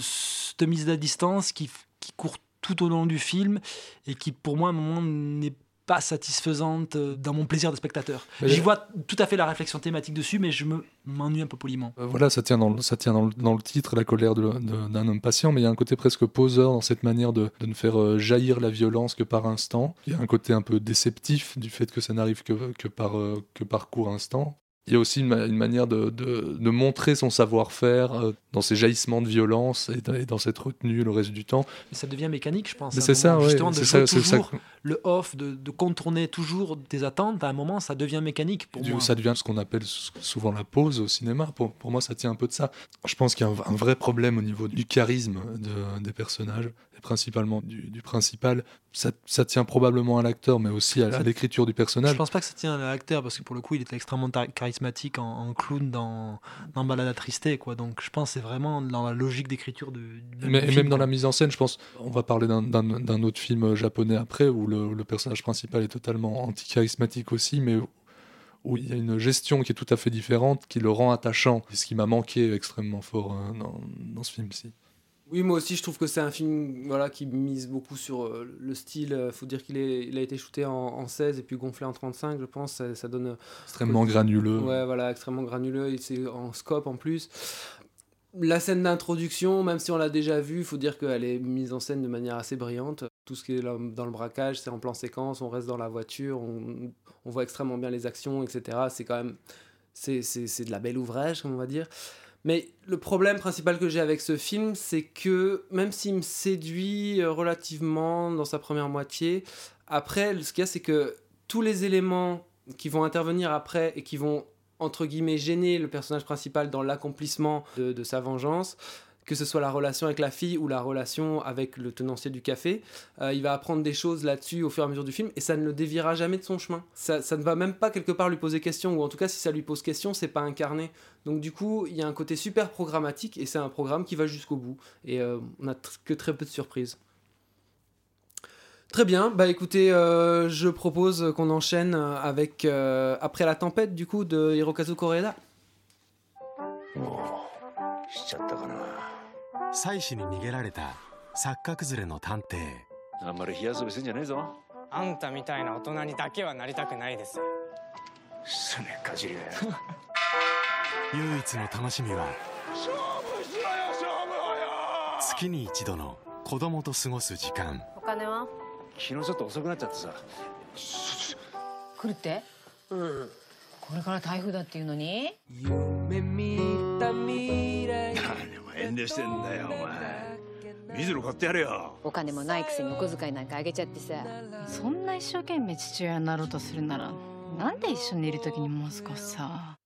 cette mise à distance qui, qui, court tout au long du film et qui, pour moi, à un moment, n'est pas satisfaisante dans mon plaisir de spectateur. J'y vois tout à fait la réflexion thématique dessus, mais je m'ennuie un peu poliment. Euh, voilà, ça tient dans le, ça tient dans le, dans le titre, la colère d'un homme patient, mais il y a un côté presque poseur dans cette manière de, de, ne faire euh, jaillir la violence que par instant. Il y a un côté un peu déceptif du fait que ça n'arrive que, que, par, euh, que par court instant. Il y a aussi une, une manière de, de, de, montrer son savoir-faire euh, dans ces jaillissements de violence et, et, dans cette retenue le reste du temps. Mais ça devient mécanique, je pense. C'est ça, justement, ouais, de ça, toujours ça. le off, de, contourner toujours tes attentes. À un moment, ça devient mécanique pour du, moi. Ça devient ce qu'on appelle souvent la pause au cinéma. Pour, pour moi, ça tient un peu de ça. Je pense qu'il y a un, un, vrai problème au niveau du charisme de, des personnages, principalement du, du principal. Ça, ça, tient probablement à l'acteur, mais aussi à, à l'écriture du personnage. Je pense pas que ça tient à l'acteur, parce que pour le coup, il était extrêmement charismatique en, en clown dans, dans Balade attristé. Quoi. Donc je pense que c'est vraiment dans la logique d'écriture de, de Mais film, même dans la mise en scène, je pense, on va parler d'un autre film japonais après, où le, le personnage principal est totalement anti-charismatique aussi, mais où il y a une gestion qui est tout à fait différente, qui le rend attachant, ce qui m'a manqué extrêmement fort hein, dans, dans ce film-ci. Oui, moi aussi, je trouve que c'est un film voilà, qui mise beaucoup sur euh, le style. Il euh, faut dire qu'il il a été shooté en, en, 16 et puis gonflé en 35, je pense. Ça, ça donne. Extrêmement granuleux. Ouais, voilà, extrêmement granuleux. C'est en scope en plus. La scène d'introduction, même si on l'a déjà vue, il faut dire qu'elle est mise en scène de manière assez brillante. Tout ce qui est dans le braquage, c'est en plan séquence, on reste dans la voiture, on, on voit extrêmement bien les actions, etc. C'est quand même. C'est de la belle ouvrage, comme on va dire. Mais le problème principal que j'ai avec ce film, c'est que même s'il me séduit relativement dans sa première moitié, après, ce qu'il y a, c'est que tous les éléments qui vont intervenir après et qui vont, entre guillemets, gêner le personnage principal dans l'accomplissement de, de, sa vengeance, que ce soit la relation avec la fille ou la relation avec le tenancier du café, euh, il va apprendre des choses là-dessus au fur et à mesure du film et ça ne le déviera jamais de son chemin. Ça, ne va même pas quelque part lui poser question ou en tout cas si ça lui pose question, c'est pas incarné. Donc du coup, il y a un côté super programmatique et c'est un programme qui va jusqu'au bout et euh, on a que très peu de surprises. Très bien, bah écoutez, euh, je propose qu'on enchaîne avec Après la tempête du coup de Hirokazu Koreeda. Oh, 妻子に逃げられた錯覚崩れの探偵。あんまり火遊びすんじゃねえぞ。あんたみたいな大人にだけはなりたくないです。すねかじりが (laughs) 唯一の楽しみは勝負しろよ勝負をよ月に一度の子供と過ごす時間。お金は？昨日ちょっと遅くなっちゃってさ。来るって？うん。これから台風だっていうのに？夢見た未来 遠慮してんだよお前水野買ってやれよお金もないくせにお小遣いなんかあげちゃってさそんな一生懸命父親になろうとするならなんで一緒にいる時にもう少しさ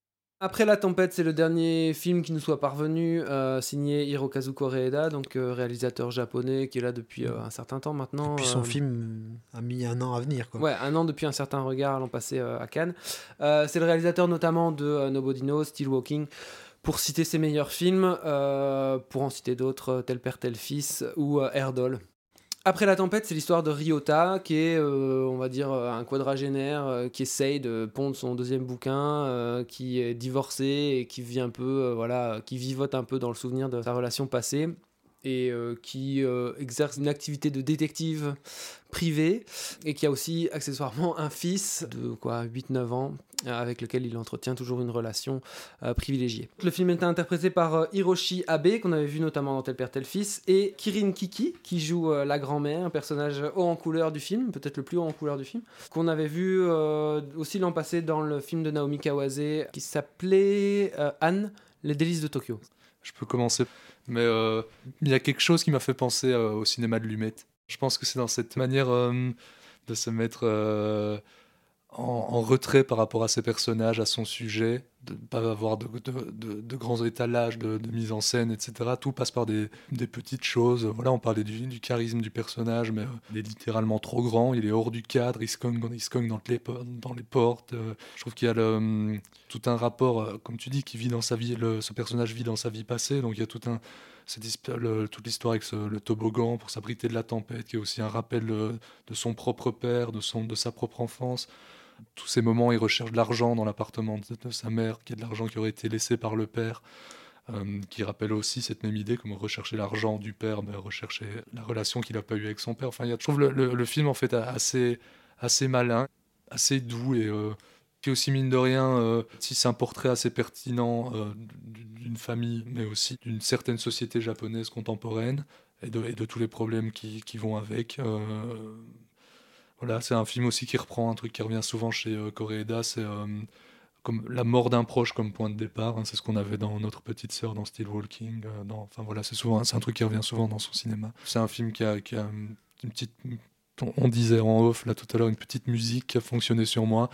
Après la tempête, c'est le dernier film qui nous soit parvenu, euh, signé Hirokazu Koreeda, donc euh, réalisateur japonais qui est là depuis euh, un certain temps maintenant. Depuis son film a mis un an à venir. Quoi. Ouais, un an depuis un certain regard l'an passé à Cannes. c'est le réalisateur notamment de Nobody Knows, Still Walking, pour citer ses meilleurs films, euh, pour en citer d'autres, Tel Père, Tel Fils ou euh, Erdol. Après la tempête, c'est l'histoire de Ryota, qui est, euh, on va dire, un quadragénaire euh, qui essaye de pondre son deuxième bouquin, euh, qui est divorcé et qui vit un peu, euh, voilà, qui vivote un peu dans le souvenir de sa relation passée et euh, qui euh, exerce une activité de détective privé et qui a aussi accessoirement un fils de quoi 8-9 ans euh, avec lequel il entretient toujours une relation euh, privilégiée. Le film était interprété par euh, Hiroshi Abe qu'on avait vu notamment dans Tel Père Tel Fils et Kirin Kiki qui joue euh, la grand-mère, un personnage haut en couleur du film, peut-être le plus haut en couleur du film, qu'on avait vu euh, aussi l'an passé dans le film de Naomi Kawase qui s'appelait euh, Anne, les délices de Tokyo. Je peux commencer. Mais euh, il y a quelque chose qui m'a fait penser euh, au cinéma de Lumet. Je pense que c'est dans cette manière euh, de se mettre euh, en, retrait par rapport à ses personnages, à son sujet, de ne pas avoir de, grands étalages de, mise en scène, etc. Tout passe par des, petites choses. Voilà, on parlait du, charisme du personnage, mais euh, il est littéralement trop grand, il est hors du cadre, il se cogne, dans, les, les portes. euh, je trouve qu'il y a hum, tout un rapport, euh, comme tu dis, qui vit dans sa vie, ce personnage vit dans sa vie passée, donc il y a toute l'histoire avec le toboggan pour s'abriter de la tempête, qui est aussi un rappel de son propre père, de sa propre enfance. Tous ces moments, il recherche de l'argent dans l'appartement de, sa mère, qui est de l'argent qui aurait été laissé par le père, euh, qui rappelle aussi cette même idée, comme rechercher l'argent du père, mais rechercher la relation qu'il n'a pas eue avec son père. Enfin, je trouve le, film en fait assez, assez malin, assez doux et euh, qui aussi mine de rien, euh, si c'est un portrait assez pertinent d'une famille, mais aussi d'une certaine société japonaise contemporaine et de, tous les problèmes qui vont avec. Voilà, c'est un film aussi qui reprend un truc qui revient souvent chez euh, c'est euh, comme la mort d'un proche comme point de départ. hein, c'est ce qu'on avait dans Notre petite sœur, dans Still Walking. euh, dans, enfin voilà, c'est souvent, c'est un truc qui revient souvent dans son cinéma. C'est un film qui a, qui a une petite, on disait en off là tout à l'heure, une petite musique qui a fonctionné sur moi.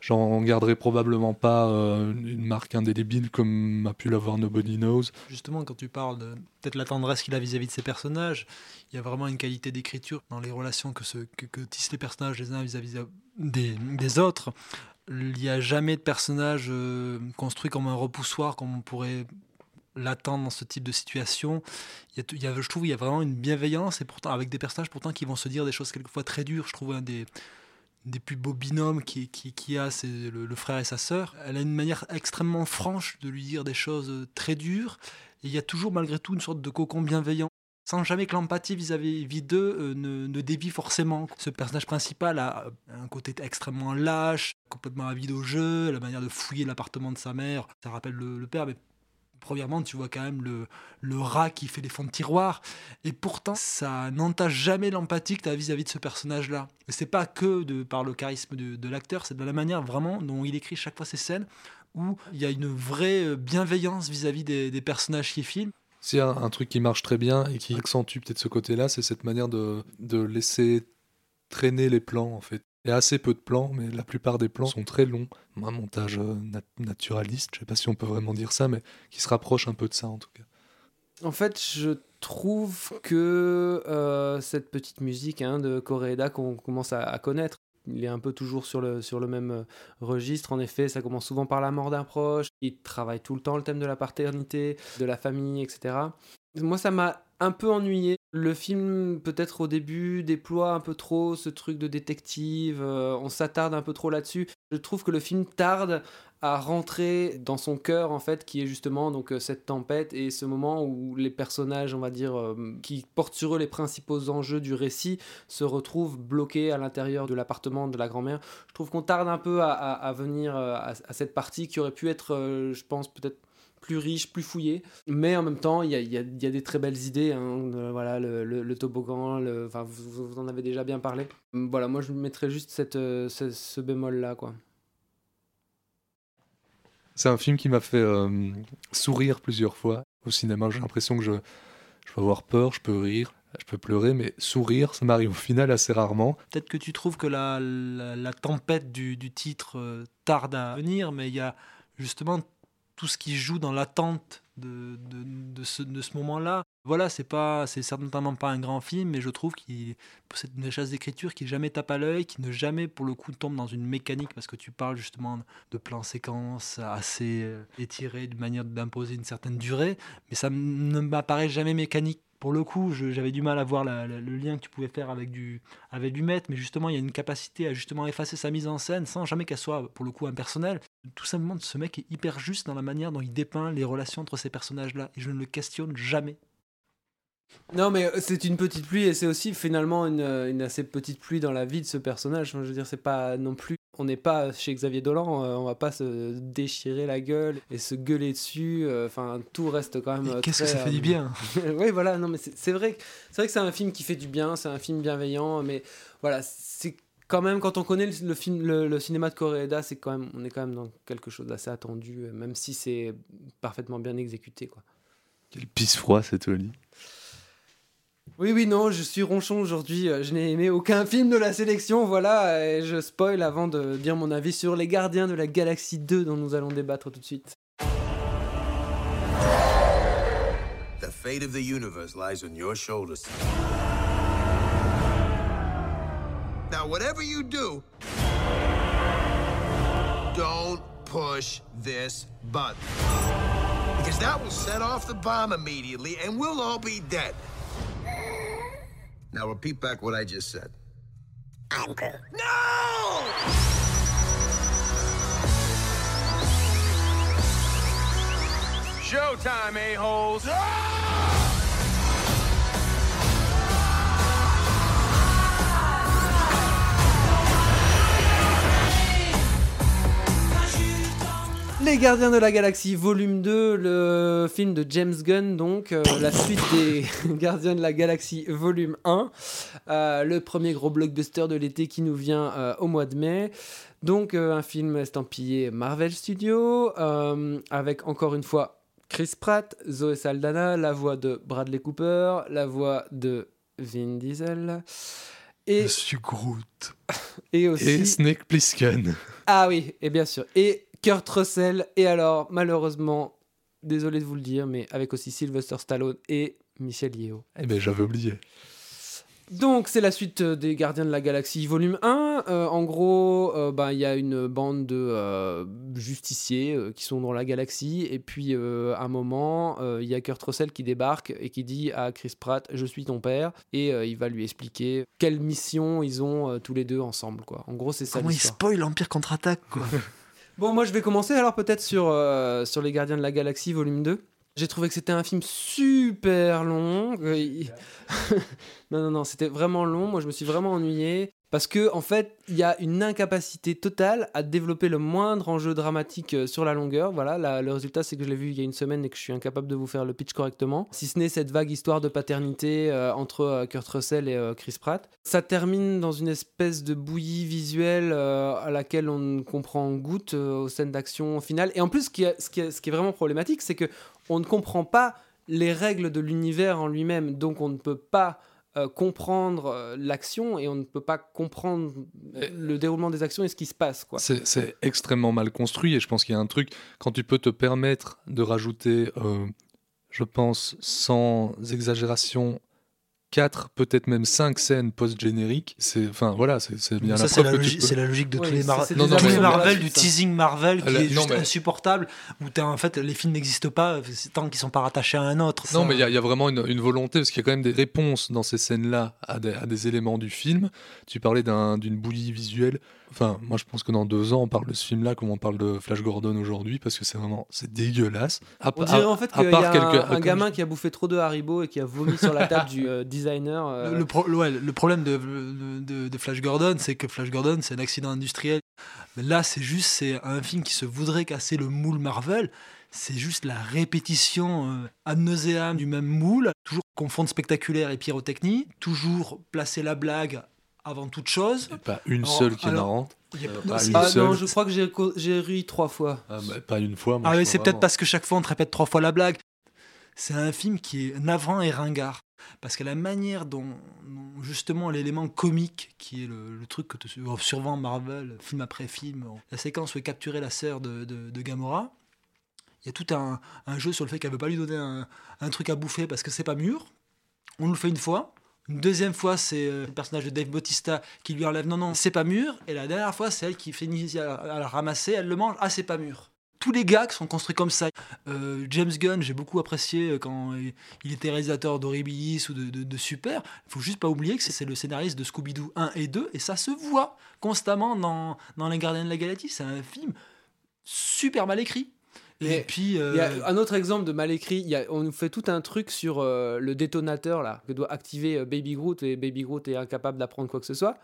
J'en garderai probablement pas euh, une marque indélébile comme a pu l'avoir Nobody Knows. Justement, quand tu parles de peut-être la tendresse qu'il a vis-à-vis de ses personnages, il y a vraiment une qualité d'écriture dans les relations que, se, que, tissent les personnages les uns vis-à-vis des, des autres. Il n'y a jamais de personnage euh, construit comme un repoussoir, comme on pourrait l'attendre dans ce type de situation. Il y a, il y a- je trouve il y a vraiment une bienveillance et pourtant avec des personnages pourtant qui vont se dire des choses quelquefois très dures. Je trouve un des des plus beaux binômes qui, qui, a, c'est le, frère et sa sœur. Elle a une manière extrêmement franche de lui dire des choses très dures. Et il y a toujours malgré tout une sorte de cocon bienveillant. Sans jamais que l'empathie vis-à-vis d'eux euh, ne, ne dévie forcément. Ce personnage principal a un côté extrêmement lâche, complètement avide au jeu, la manière de fouiller l'appartement de sa mère. Ça rappelle le, le père, mais premièrement, tu vois quand même le, le rat qui fait les fonds de tiroir. Et pourtant, ça n'entache jamais l'empathie que tu as vis-à-vis de ce personnage-là. Et c'est pas que de, par le charisme de, de l'acteur, c'est de la manière vraiment dont il écrit chaque fois ses scènes, où il y a une vraie euh, bienveillance vis-à-vis des, des personnages qu'il filme. S'il y a un truc qui marche très bien et qui accentue peut-être ce côté-là, c'est cette manière de, de laisser traîner les plans en fait. Il y a assez peu de plans, mais la plupart des plans sont très longs. Un montage euh, nat- naturaliste, je sais pas si on peut vraiment dire ça, mais qui se rapproche un peu de ça en tout cas. En fait, je trouve que euh, cette petite musique hein, de Koreeda qu'on commence à, connaître, il est un peu toujours sur le, sur le même euh, registre. En effet, ça commence souvent par la mort d'un proche. Il travaille tout le temps le thème de la paternité, de la famille, etc. Moi, ça m'a un peu ennuyé. Le film, peut-être au début, déploie un peu trop ce truc de détective. euh, on s'attarde un peu trop là-dessus. Je trouve que le film tarde à rentrer dans son cœur en fait qui est justement donc euh, cette tempête et ce moment où les personnages on va dire euh, qui portent sur eux les principaux enjeux du récit se retrouvent bloqués à l'intérieur de l'appartement de la grand-mère je trouve qu'on tarde un peu à, venir à, cette partie qui aurait pu être je pense peut-être plus riche, plus fouillée, mais en même temps, il y a, il y a- il y a des très belles idées. hein, euh, voilà, le, le- le toboggan, le, vous, vous en avez déjà bien parlé. Voilà, moi je mettrais juste cette, euh, ce, ce bémol-là, quoi. C'est un film qui m'a fait euh, sourire plusieurs fois au cinéma. J'ai l'impression que je, je peux avoir peur, je peux rire, je peux pleurer, mais sourire, ça m'arrive au final assez rarement. Peut-être que tu trouves que la, la, la tempête du, du titre euh, tarde à venir, mais il y a justement tout ce qui joue dans l'attente de, de, de ce, de ce moment-là. Voilà, c'est pas, c'est certainement pas un grand film, mais je trouve qu'il possède une richesse d'écriture qui jamais tape à l'œil, qui ne jamais pour le coup tombe dans une mécanique parce que tu parles justement de plans séquences assez euh, étirés, d'une manière d'imposer une certaine durée, mais ça ne m'apparaît jamais mécanique pour le coup, j'avais du mal à voir le lien que tu pouvais faire avec du, avec du maître, mais justement, il y a une capacité à justement effacer sa mise en scène sans jamais qu'elle soit, pour le coup, impersonnelle. Tout simplement, ce mec est hyper juste dans la manière dont il dépeint les relations entre ces personnages-là, et je ne le questionne jamais. Non, mais euh, c'est une petite pluie et c'est aussi finalement une, une, assez petite pluie dans la vie de ce personnage. Je veux dire, c'est pas non plus. On n'est pas chez Xavier Dolan, euh, on va pas se déchirer la gueule et se gueuler dessus. euh, Enfin, tout reste quand même. Qu'est-ce que ça fait du euh, bien (laughs) Oui, voilà, non, mais c'est vrai, que- c'est vrai que c'est un film qui fait du bien, c'est un film bienveillant, mais voilà, c'est quand même, quand on connaît le, le film, le, le cinéma de Koreeda, c'est quand même, on est quand même dans quelque chose d'assez attendu, euh, même si c'est parfaitement bien exécuté, quoi. Quel pisse froid cette Oli. Oui, oui, non, je suis ronchon aujourd'hui. euh, Je n'ai aimé aucun film de la sélection, voilà. Et je spoil avant de dire mon avis sur Les Gardiens de la Galaxie 2 dont nous allons débattre tout de suite. The fate of the universe lies on your shoulders. Now, whatever you do, don't push this button. Because that will set off the bomb immediately and we'll all be dead. Now, repeat back what I just said. I'm Groot. No! Showtime, a-holes! Les Gardiens de la Galaxie, volume 2, le film de James Gunn, donc euh, la suite des (laughs) Gardiens de la Galaxie, volume 1, euh, le premier gros blockbuster de l'été qui nous vient euh, au mois de mai. Donc un film estampillé Marvel Studios, avec encore une fois Chris Pratt, Zoe Saldana, la voix de Bradley Cooper, la voix de Vin Diesel. Et, Monsieur Groot. (laughs) et aussi... Et Snake Plissken. Ah oui, et bien sûr. Et Kurt Russell, et alors, malheureusement, désolé de vous le dire, mais avec aussi Sylvester Stallone et Michel Yeo. Eh ben j'avais oublié. Donc, c'est la suite euh, des Gardiens de la Galaxie, volume 1. Euh, en gros, euh, ben, il y a une bande de euh, justiciers euh, qui sont dans la galaxie. Et puis, euh, à un moment, euh, il y a Kurt Russell qui débarque et qui dit à Chris Pratt Je suis ton père. Et euh, il va lui expliquer quelle mission ils ont euh, tous les deux ensemble. Quoi. En gros, c'est ça Comment il spoil l'Empire contre-attaque, quoi. (laughs) Bon, moi je vais commencer alors peut-être sur, euh, sur Les Gardiens de la Galaxie, volume 2. J'ai trouvé que c'était un film super long. Euh, (laughs) non, non, non, c'était vraiment long. Moi je me suis vraiment ennuyé. Parce que, en fait, il y a une incapacité totale à développer le moindre enjeu dramatique euh, sur la longueur. Voilà, le résultat, c'est que je l'ai vu il y a une semaine et que je suis incapable de vous faire le pitch correctement. Si ce n'est cette vague histoire de paternité euh, entre euh, Kurt Russell et Chris Pratt. Ça termine dans une espèce de bouillie visuelle à laquelle on ne comprend goutte aux scènes d'action finale. Et en plus, ce qui est, ce qui est- ce qui est vraiment problématique, c'est que on ne comprend pas les règles de l'univers en lui-même. Donc, on ne peut pas euh, comprendre euh, l'action et on ne peut pas comprendre le déroulement des actions et ce qui se passe. Quoi. C'est c'est extrêmement mal construit et je pense qu'il y a un truc, quand tu peux te permettre de rajouter, euh, je pense, sans exagération, 4, peut-être même 5 scènes post-génériques, c'est enfin voilà, c'est bien Ça, la c'est preuve la, que tu logique- peux- c'est la logique de tous les, Mar- c'est tous les Marvel, du teasing Marvel, qui la- est non, juste mais- insupportable, où en fait les films n'existent pas tant qu'ils sont pas rattachés à un autre. Non, Ça- mais il y, a- il y a vraiment une, une volonté, parce qu'il y a quand même des réponses dans ces scènes-là à des, à des éléments du film. Tu parlais d'un- d'une bouillie visuelle. Enfin, moi, je pense que dans deux ans, on parle de ce film-là comme on parle de Flash Gordon aujourd'hui, parce que c'est vraiment, c'est dégueulasse. À, On à- dirait en fait qu'il y part a quelques- un, gamin qui a bouffé trop de Haribo et qui a vomi sur la table du (laughs) euh, designer. euh, Le, le pro- ouais, le problème de, de- de Flash Gordon, c'est que Flash Gordon, c'est un accident industriel. Mais là, c'est juste c'est un film qui se voudrait casser le moule Marvel. C'est juste la répétition euh, ad nauseam du même moule. Toujours confondre spectaculaire et pyrotechnie. Toujours placer la blague avant toute chose. Et pas une Alors- seule qui est alors, marrante. il y a- Euh, pas une Ah seule. non, je crois que j'ai j'ai ri trois fois. Ah, bah, pas une fois. moi, Ah oui, c'est peut-être parce que chaque fois on te répète trois fois la blague. C'est un film qui est navrant et ringard. Parce que la manière dont, dont, justement l'élément comique, qui est le, le truc que tu survend Marvel, film après film, la séquence où est capturée la sœur de, de, de Gamora, Il y a tout un, un jeu sur le fait qu'elle veut pas lui donner un, un truc à bouffer parce que c'est pas mûr. On nous le fait une fois. Une deuxième fois, c'est euh, le personnage de Dave Bautista qui lui enlève non, non, c'est pas mûr. Et la dernière fois, c'est elle qui finit à, la ramasser, elle le mange, ah, c'est pas mûr. Tous les gags sont construits comme ça. Euh, James Gunn, j'ai beaucoup apprécié euh, quand il- était réalisateur d'Horribilis ou de, de- Super. Il faut juste pas oublier que c'est c'est le scénariste de Scooby-Doo 1 et 2, et ça se voit constamment dans, dans Les Gardiens de la Galaxie. C'est un film super mal écrit. Et puis. euh, Il y a un autre exemple de mal écrit. il y a- on nous fait tout un truc sur euh, le détonateur là que doit activer euh, Baby Groot et Baby Groot est incapable d'apprendre quoi que ce soit.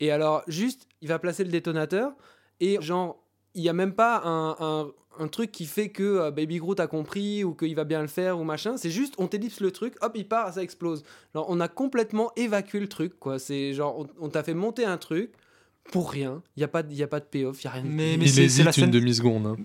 Et alors juste, il va placer le détonateur et genre il y a même pas un, un- un truc qui fait que euh, Baby Groot a compris ou qu'il va bien le faire ou machin. C'est juste on t'ellipse le truc, hop il part, ça explose. Genre on a complètement évacué le truc quoi. C'est genre on, on t'a fait monter un truc pour rien. Il y a pas de- il y a pas de payoff, il y a rien. Mais- mais il c'est- hésite la scène- une demi-seconde. hein.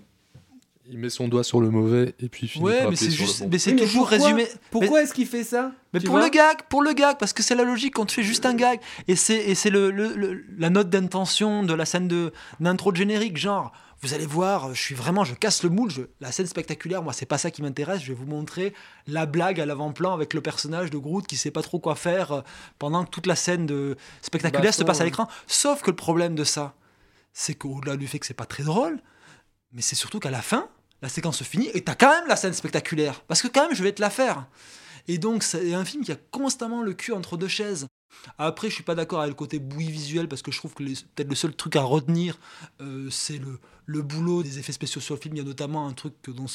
Il met son doigt sur le mauvais et puis il finit Ouais, par mais c'est juste, bon. mais c'est Oui, toujours pourquoi- résumé. Pourquoi Mais- est-ce qu'il fait ça Mais pour le gag, pour le gag, parce que c'est la logique quand tu fais juste un gag. Et c'est, et c'est le, le- le- la note d'intention de la scène de, d'intro de générique. Genre, vous allez voir, je suis vraiment, je casse le moule. Je, la scène spectaculaire, moi, c'est pas ça qui m'intéresse. Je vais vous montrer la blague à l'avant-plan avec le personnage de Groot qui sait pas trop quoi faire euh, pendant que toute la scène de spectaculaire se passe à ouais. l'écran. Sauf que le problème de ça, c'est qu'au-delà du fait que c'est pas très drôle, mais c'est surtout qu'à la fin, la séquence se finit et t'as quand même la scène spectaculaire. Parce que quand même, je vais te la faire. Et donc, c'est un film qui a constamment le cul entre deux chaises. Après, je suis pas d'accord avec le côté bouillie visuel parce que je trouve que peut-être le seul truc à retenir, euh, c'est le, le boulot des effets spéciaux sur le film. Il y a notamment un truc que dont-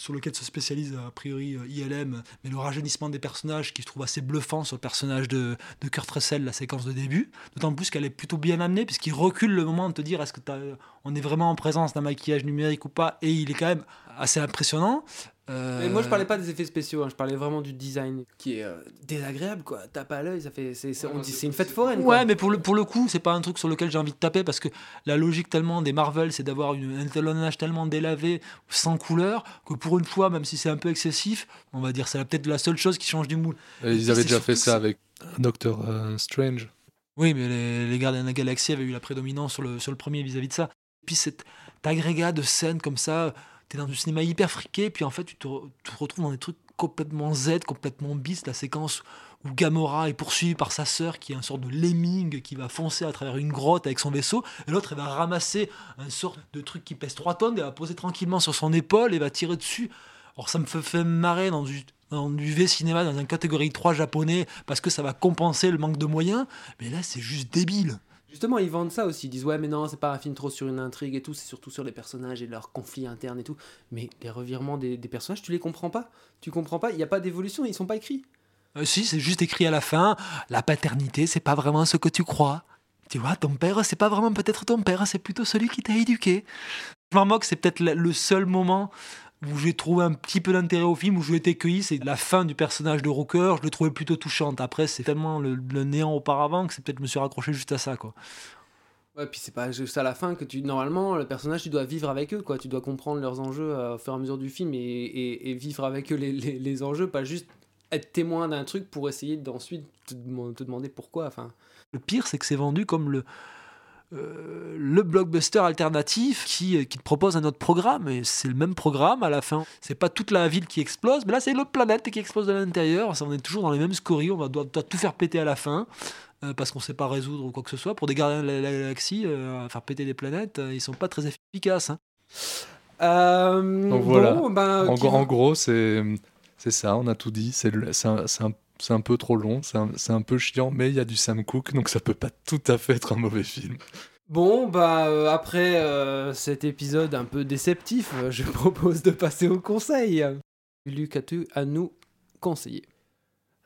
sur lequel se spécialise a priori euh, ILM, mais le rajeunissement des personnages qui je trouve assez bluffant sur le personnage de, de Kurt Russell, la séquence de début. D'autant plus qu'elle est plutôt bien amenée puisqu'il recule le moment de te dire est-ce que t'as- on est vraiment en présence d'un maquillage numérique ou pas, et il est quand même assez impressionnant. Euh, Mais moi, je parlais pas des effets spéciaux, hein, je parlais vraiment du design qui est euh, désagréable, quoi. Tape à l'œil, ça fait, c'est, c'est- on dit, c'est une fête foraine. quoi. Ouais, mais pour le, pour le coup, c'est pas un truc sur lequel j'ai envie de taper parce que la logique tellement des Marvel, c'est d'avoir une- un étalonnage tellement délavé, sans couleur, que pour une fois, même si c'est un peu excessif, on va dire c'est peut-être la seule chose qui change du moule. Et ils avaient déjà fait ça avec Doctor euh, Strange. Oui, mais les, les Gardiens de la Galaxie avaient eu la prédominance sur le, sur le premier vis-à-vis de ça. Et puis cet agrégat de scènes comme ça, t'es dans du cinéma hyper friqué, puis en fait tu te, retrouves dans des trucs complètement Z, complètement bis, la séquence où Gamora est poursuivie par sa sœur qui est une sorte de lemming qui va foncer à travers une grotte avec son vaisseau, et l'autre elle va ramasser un sorte de truc qui pèse 3 tonnes, et elle va poser tranquillement sur son épaule et va tirer dessus. Alors ça me fait marrer dans du, dans du V-cinéma, dans une catégorie 3 japonais, parce que ça va compenser le manque de moyens, mais là c'est juste débile. Justement, ils vendent ça aussi. Ils disent, ouais, mais non, c'est pas un film trop sur une intrigue et tout, c'est surtout sur les personnages et leurs conflits internes et tout. Mais les revirements des, personnages, tu les comprends pas. Tu comprends pas, il n'y a pas d'évolution, ils sont pas écrits. Euh, si, c'est juste écrit à la fin, la paternité, c'est pas vraiment ce que tu crois. Tu vois, ton père, c'est pas vraiment peut-être ton père, c'est plutôt celui qui t'a éduqué. Je m'en moque, c'est peut-être le seul moment où j'ai trouvé un petit peu d'intérêt au film, où je été cueilli, c'est la fin du personnage de Rooker, je le trouvais plutôt touchante. Après, c'est tellement le, le néant auparavant que c'est peut-être je me suis raccroché juste à ça, quoi. Ouais, puis c'est pas juste à la fin que tu. Normalement, le personnage, tu dois vivre avec eux, quoi. Tu dois comprendre leurs enjeux euh, au fur et à mesure du film et, et- et vivre avec eux les, les- les enjeux, pas juste être témoin d'un truc pour essayer d'ensuite te, te demander pourquoi. Enfin, Le pire, c'est que c'est vendu comme le, euh, le blockbuster alternatif qui, qui te propose un autre programme. Et c'est le même programme à la fin. C'est pas toute la ville qui explose, mais là, c'est l'autre planète qui explose de l'intérieur. Ça, On est toujours dans les mêmes scories. On va doit, doit tout faire péter à la fin. euh, parce qu'on sait pas résoudre ou quoi que ce soit. Pour des gardiens de la, la galaxie, euh, faire péter des planètes, euh, ils sont pas très efficaces. hein. Euh, Donc voilà. bon, ben, en, gros- veut- en gros, c'est c'est ça, on a tout dit. C'est un, c'est un- c'est un peu trop long, c'est un, peu chiant, mais il y a du Sam Cooke, donc ça peut pas tout à fait être un mauvais film. Bon, bah euh, après euh, cet épisode un peu déceptif, euh, je (laughs) propose de passer au conseil. Luc, as-tu à nous conseiller?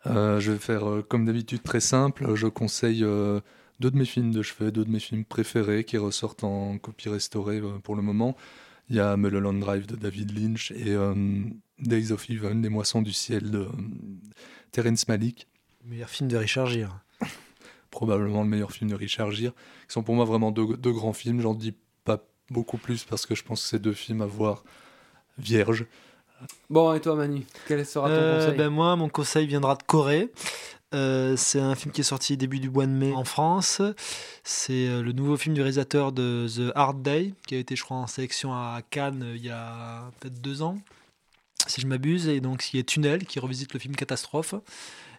Euh, je vais faire comme d'habitude très simple. Je conseille deux de mes films de chevet, deux de mes films préférés qui ressortent en copie restaurée pour le moment. Il y a Mulholland Drive de David Lynch et Days of Heaven, Les Moissons du Ciel de euh, Terrence Malick. Meilleur film de Richard Gere. (laughs) Probablement le meilleur film de Richard Gere. Qui sont pour moi vraiment deux, deux grands films. J'en dis pas beaucoup plus parce que je pense que c'est deux films à voir vierges. Bon, et toi Manu, quel sera ton Euh, conseil ben moi, mon conseil viendra de Corée. Euh, c'est un film qui est sorti début du mois de mai en France. C'est euh, le nouveau film du réalisateur de The Hard Day, qui a été, je crois, en sélection à Cannes il y a peut-être deux ans, si je m'abuse. Et donc, qui est Tunnel, qui revisite le film Catastrophe.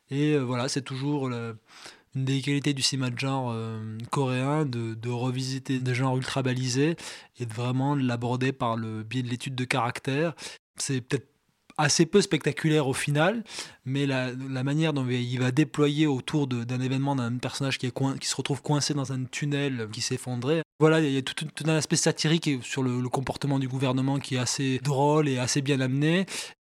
Et euh, voilà, c'est toujours une des qualités du cinéma de genre euh, coréen de, de revisiter des genres ultra balisés et de vraiment de l'aborder par le biais de l'étude de caractère. C'est peut-être assez peu spectaculaire au final, mais la, la manière dont il va déployer autour d'un événement d'un personnage qui, est qui se retrouve coincé dans un tunnel qui s'effondrait. Voilà, il y a tout, un aspect satirique sur le comportement du gouvernement qui est assez drôle et assez bien amené.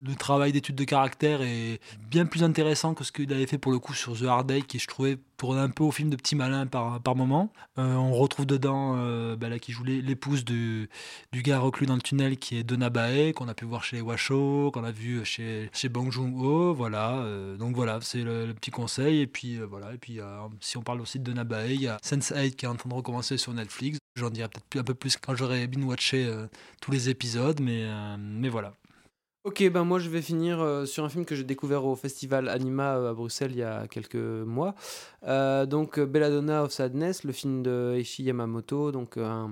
Le travail d'étude de caractère est bien plus intéressant que ce qu'il avait fait pour le coup sur The Hard Day, qui je trouvais tournait un peu au film de petit malin par, par moment. Euh, on retrouve dedans euh, bah là, qui joue l'é- l'épouse du, du gars reclus dans le tunnel qui est Donna Bae, qu'on a pu voir chez Washo, qu'on a vu chez, chez Bong Joon-ho. Voilà, euh, donc voilà, c'est le, petit conseil. Et puis voilà, et puis si on parle aussi de Donna Bae, il y a Sense8 qui est en train de recommencer sur Netflix. J'en dirai peut-être un peu plus quand j'aurai binge-watché euh, tous les épisodes, mais, mais voilà. Ok, ben moi je vais finir euh, sur un film que j'ai découvert au festival Anima euh, à Bruxelles il y a quelques mois. Euh, donc Belladonna of Sadness, le film de Eishi Yamamoto, donc un,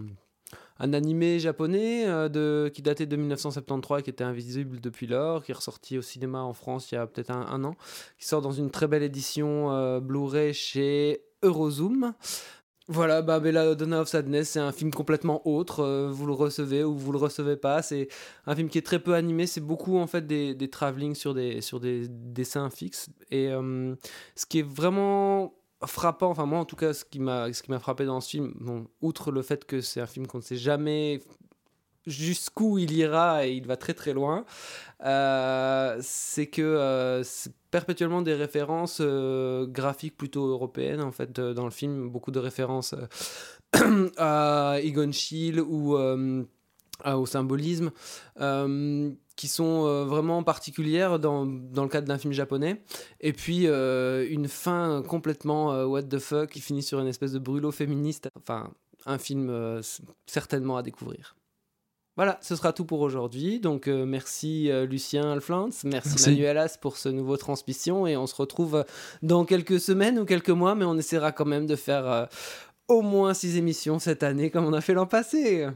un animé japonais de, qui datait de 1973 et qui était invisible depuis lors, qui est ressorti au cinéma en France il y a peut-être un, an, qui sort dans une très belle édition Blu-ray chez Eurozoom. Voilà, bah, Belladonna of Sadness, c'est un film complètement autre. euh, vous le recevez ou vous le recevez pas. C'est un film qui est très peu animé. C'est beaucoup en fait des, des travelling sur des, dessins fixes. Et euh, ce qui est vraiment frappant, enfin moi en tout cas, ce qui m'a frappé dans ce film, outre le fait que c'est un film qu'on ne sait jamais jusqu'où il ira et il va très très loin, euh, c'est que euh, c'est perpétuellement des références euh, graphiques plutôt européennes en fait dans le film, beaucoup de références (clears throat) à Egon Schiele ou au symbolisme qui sont vraiment particulières dans, dans le cadre d'un film japonais. Et puis une fin complètement what the fuck qui finit sur une espèce de brûlot féministe. Enfin un film certainement à découvrir voilà, ce sera tout pour aujourd'hui. Donc, euh, merci euh, Lucien Alflans, merci, Merci. Manuel As pour ce nouveau transmission. Et on se retrouve euh, dans quelques semaines ou quelques mois, mais on essaiera quand même de faire euh, au moins six émissions cette année comme on a fait l'an passé.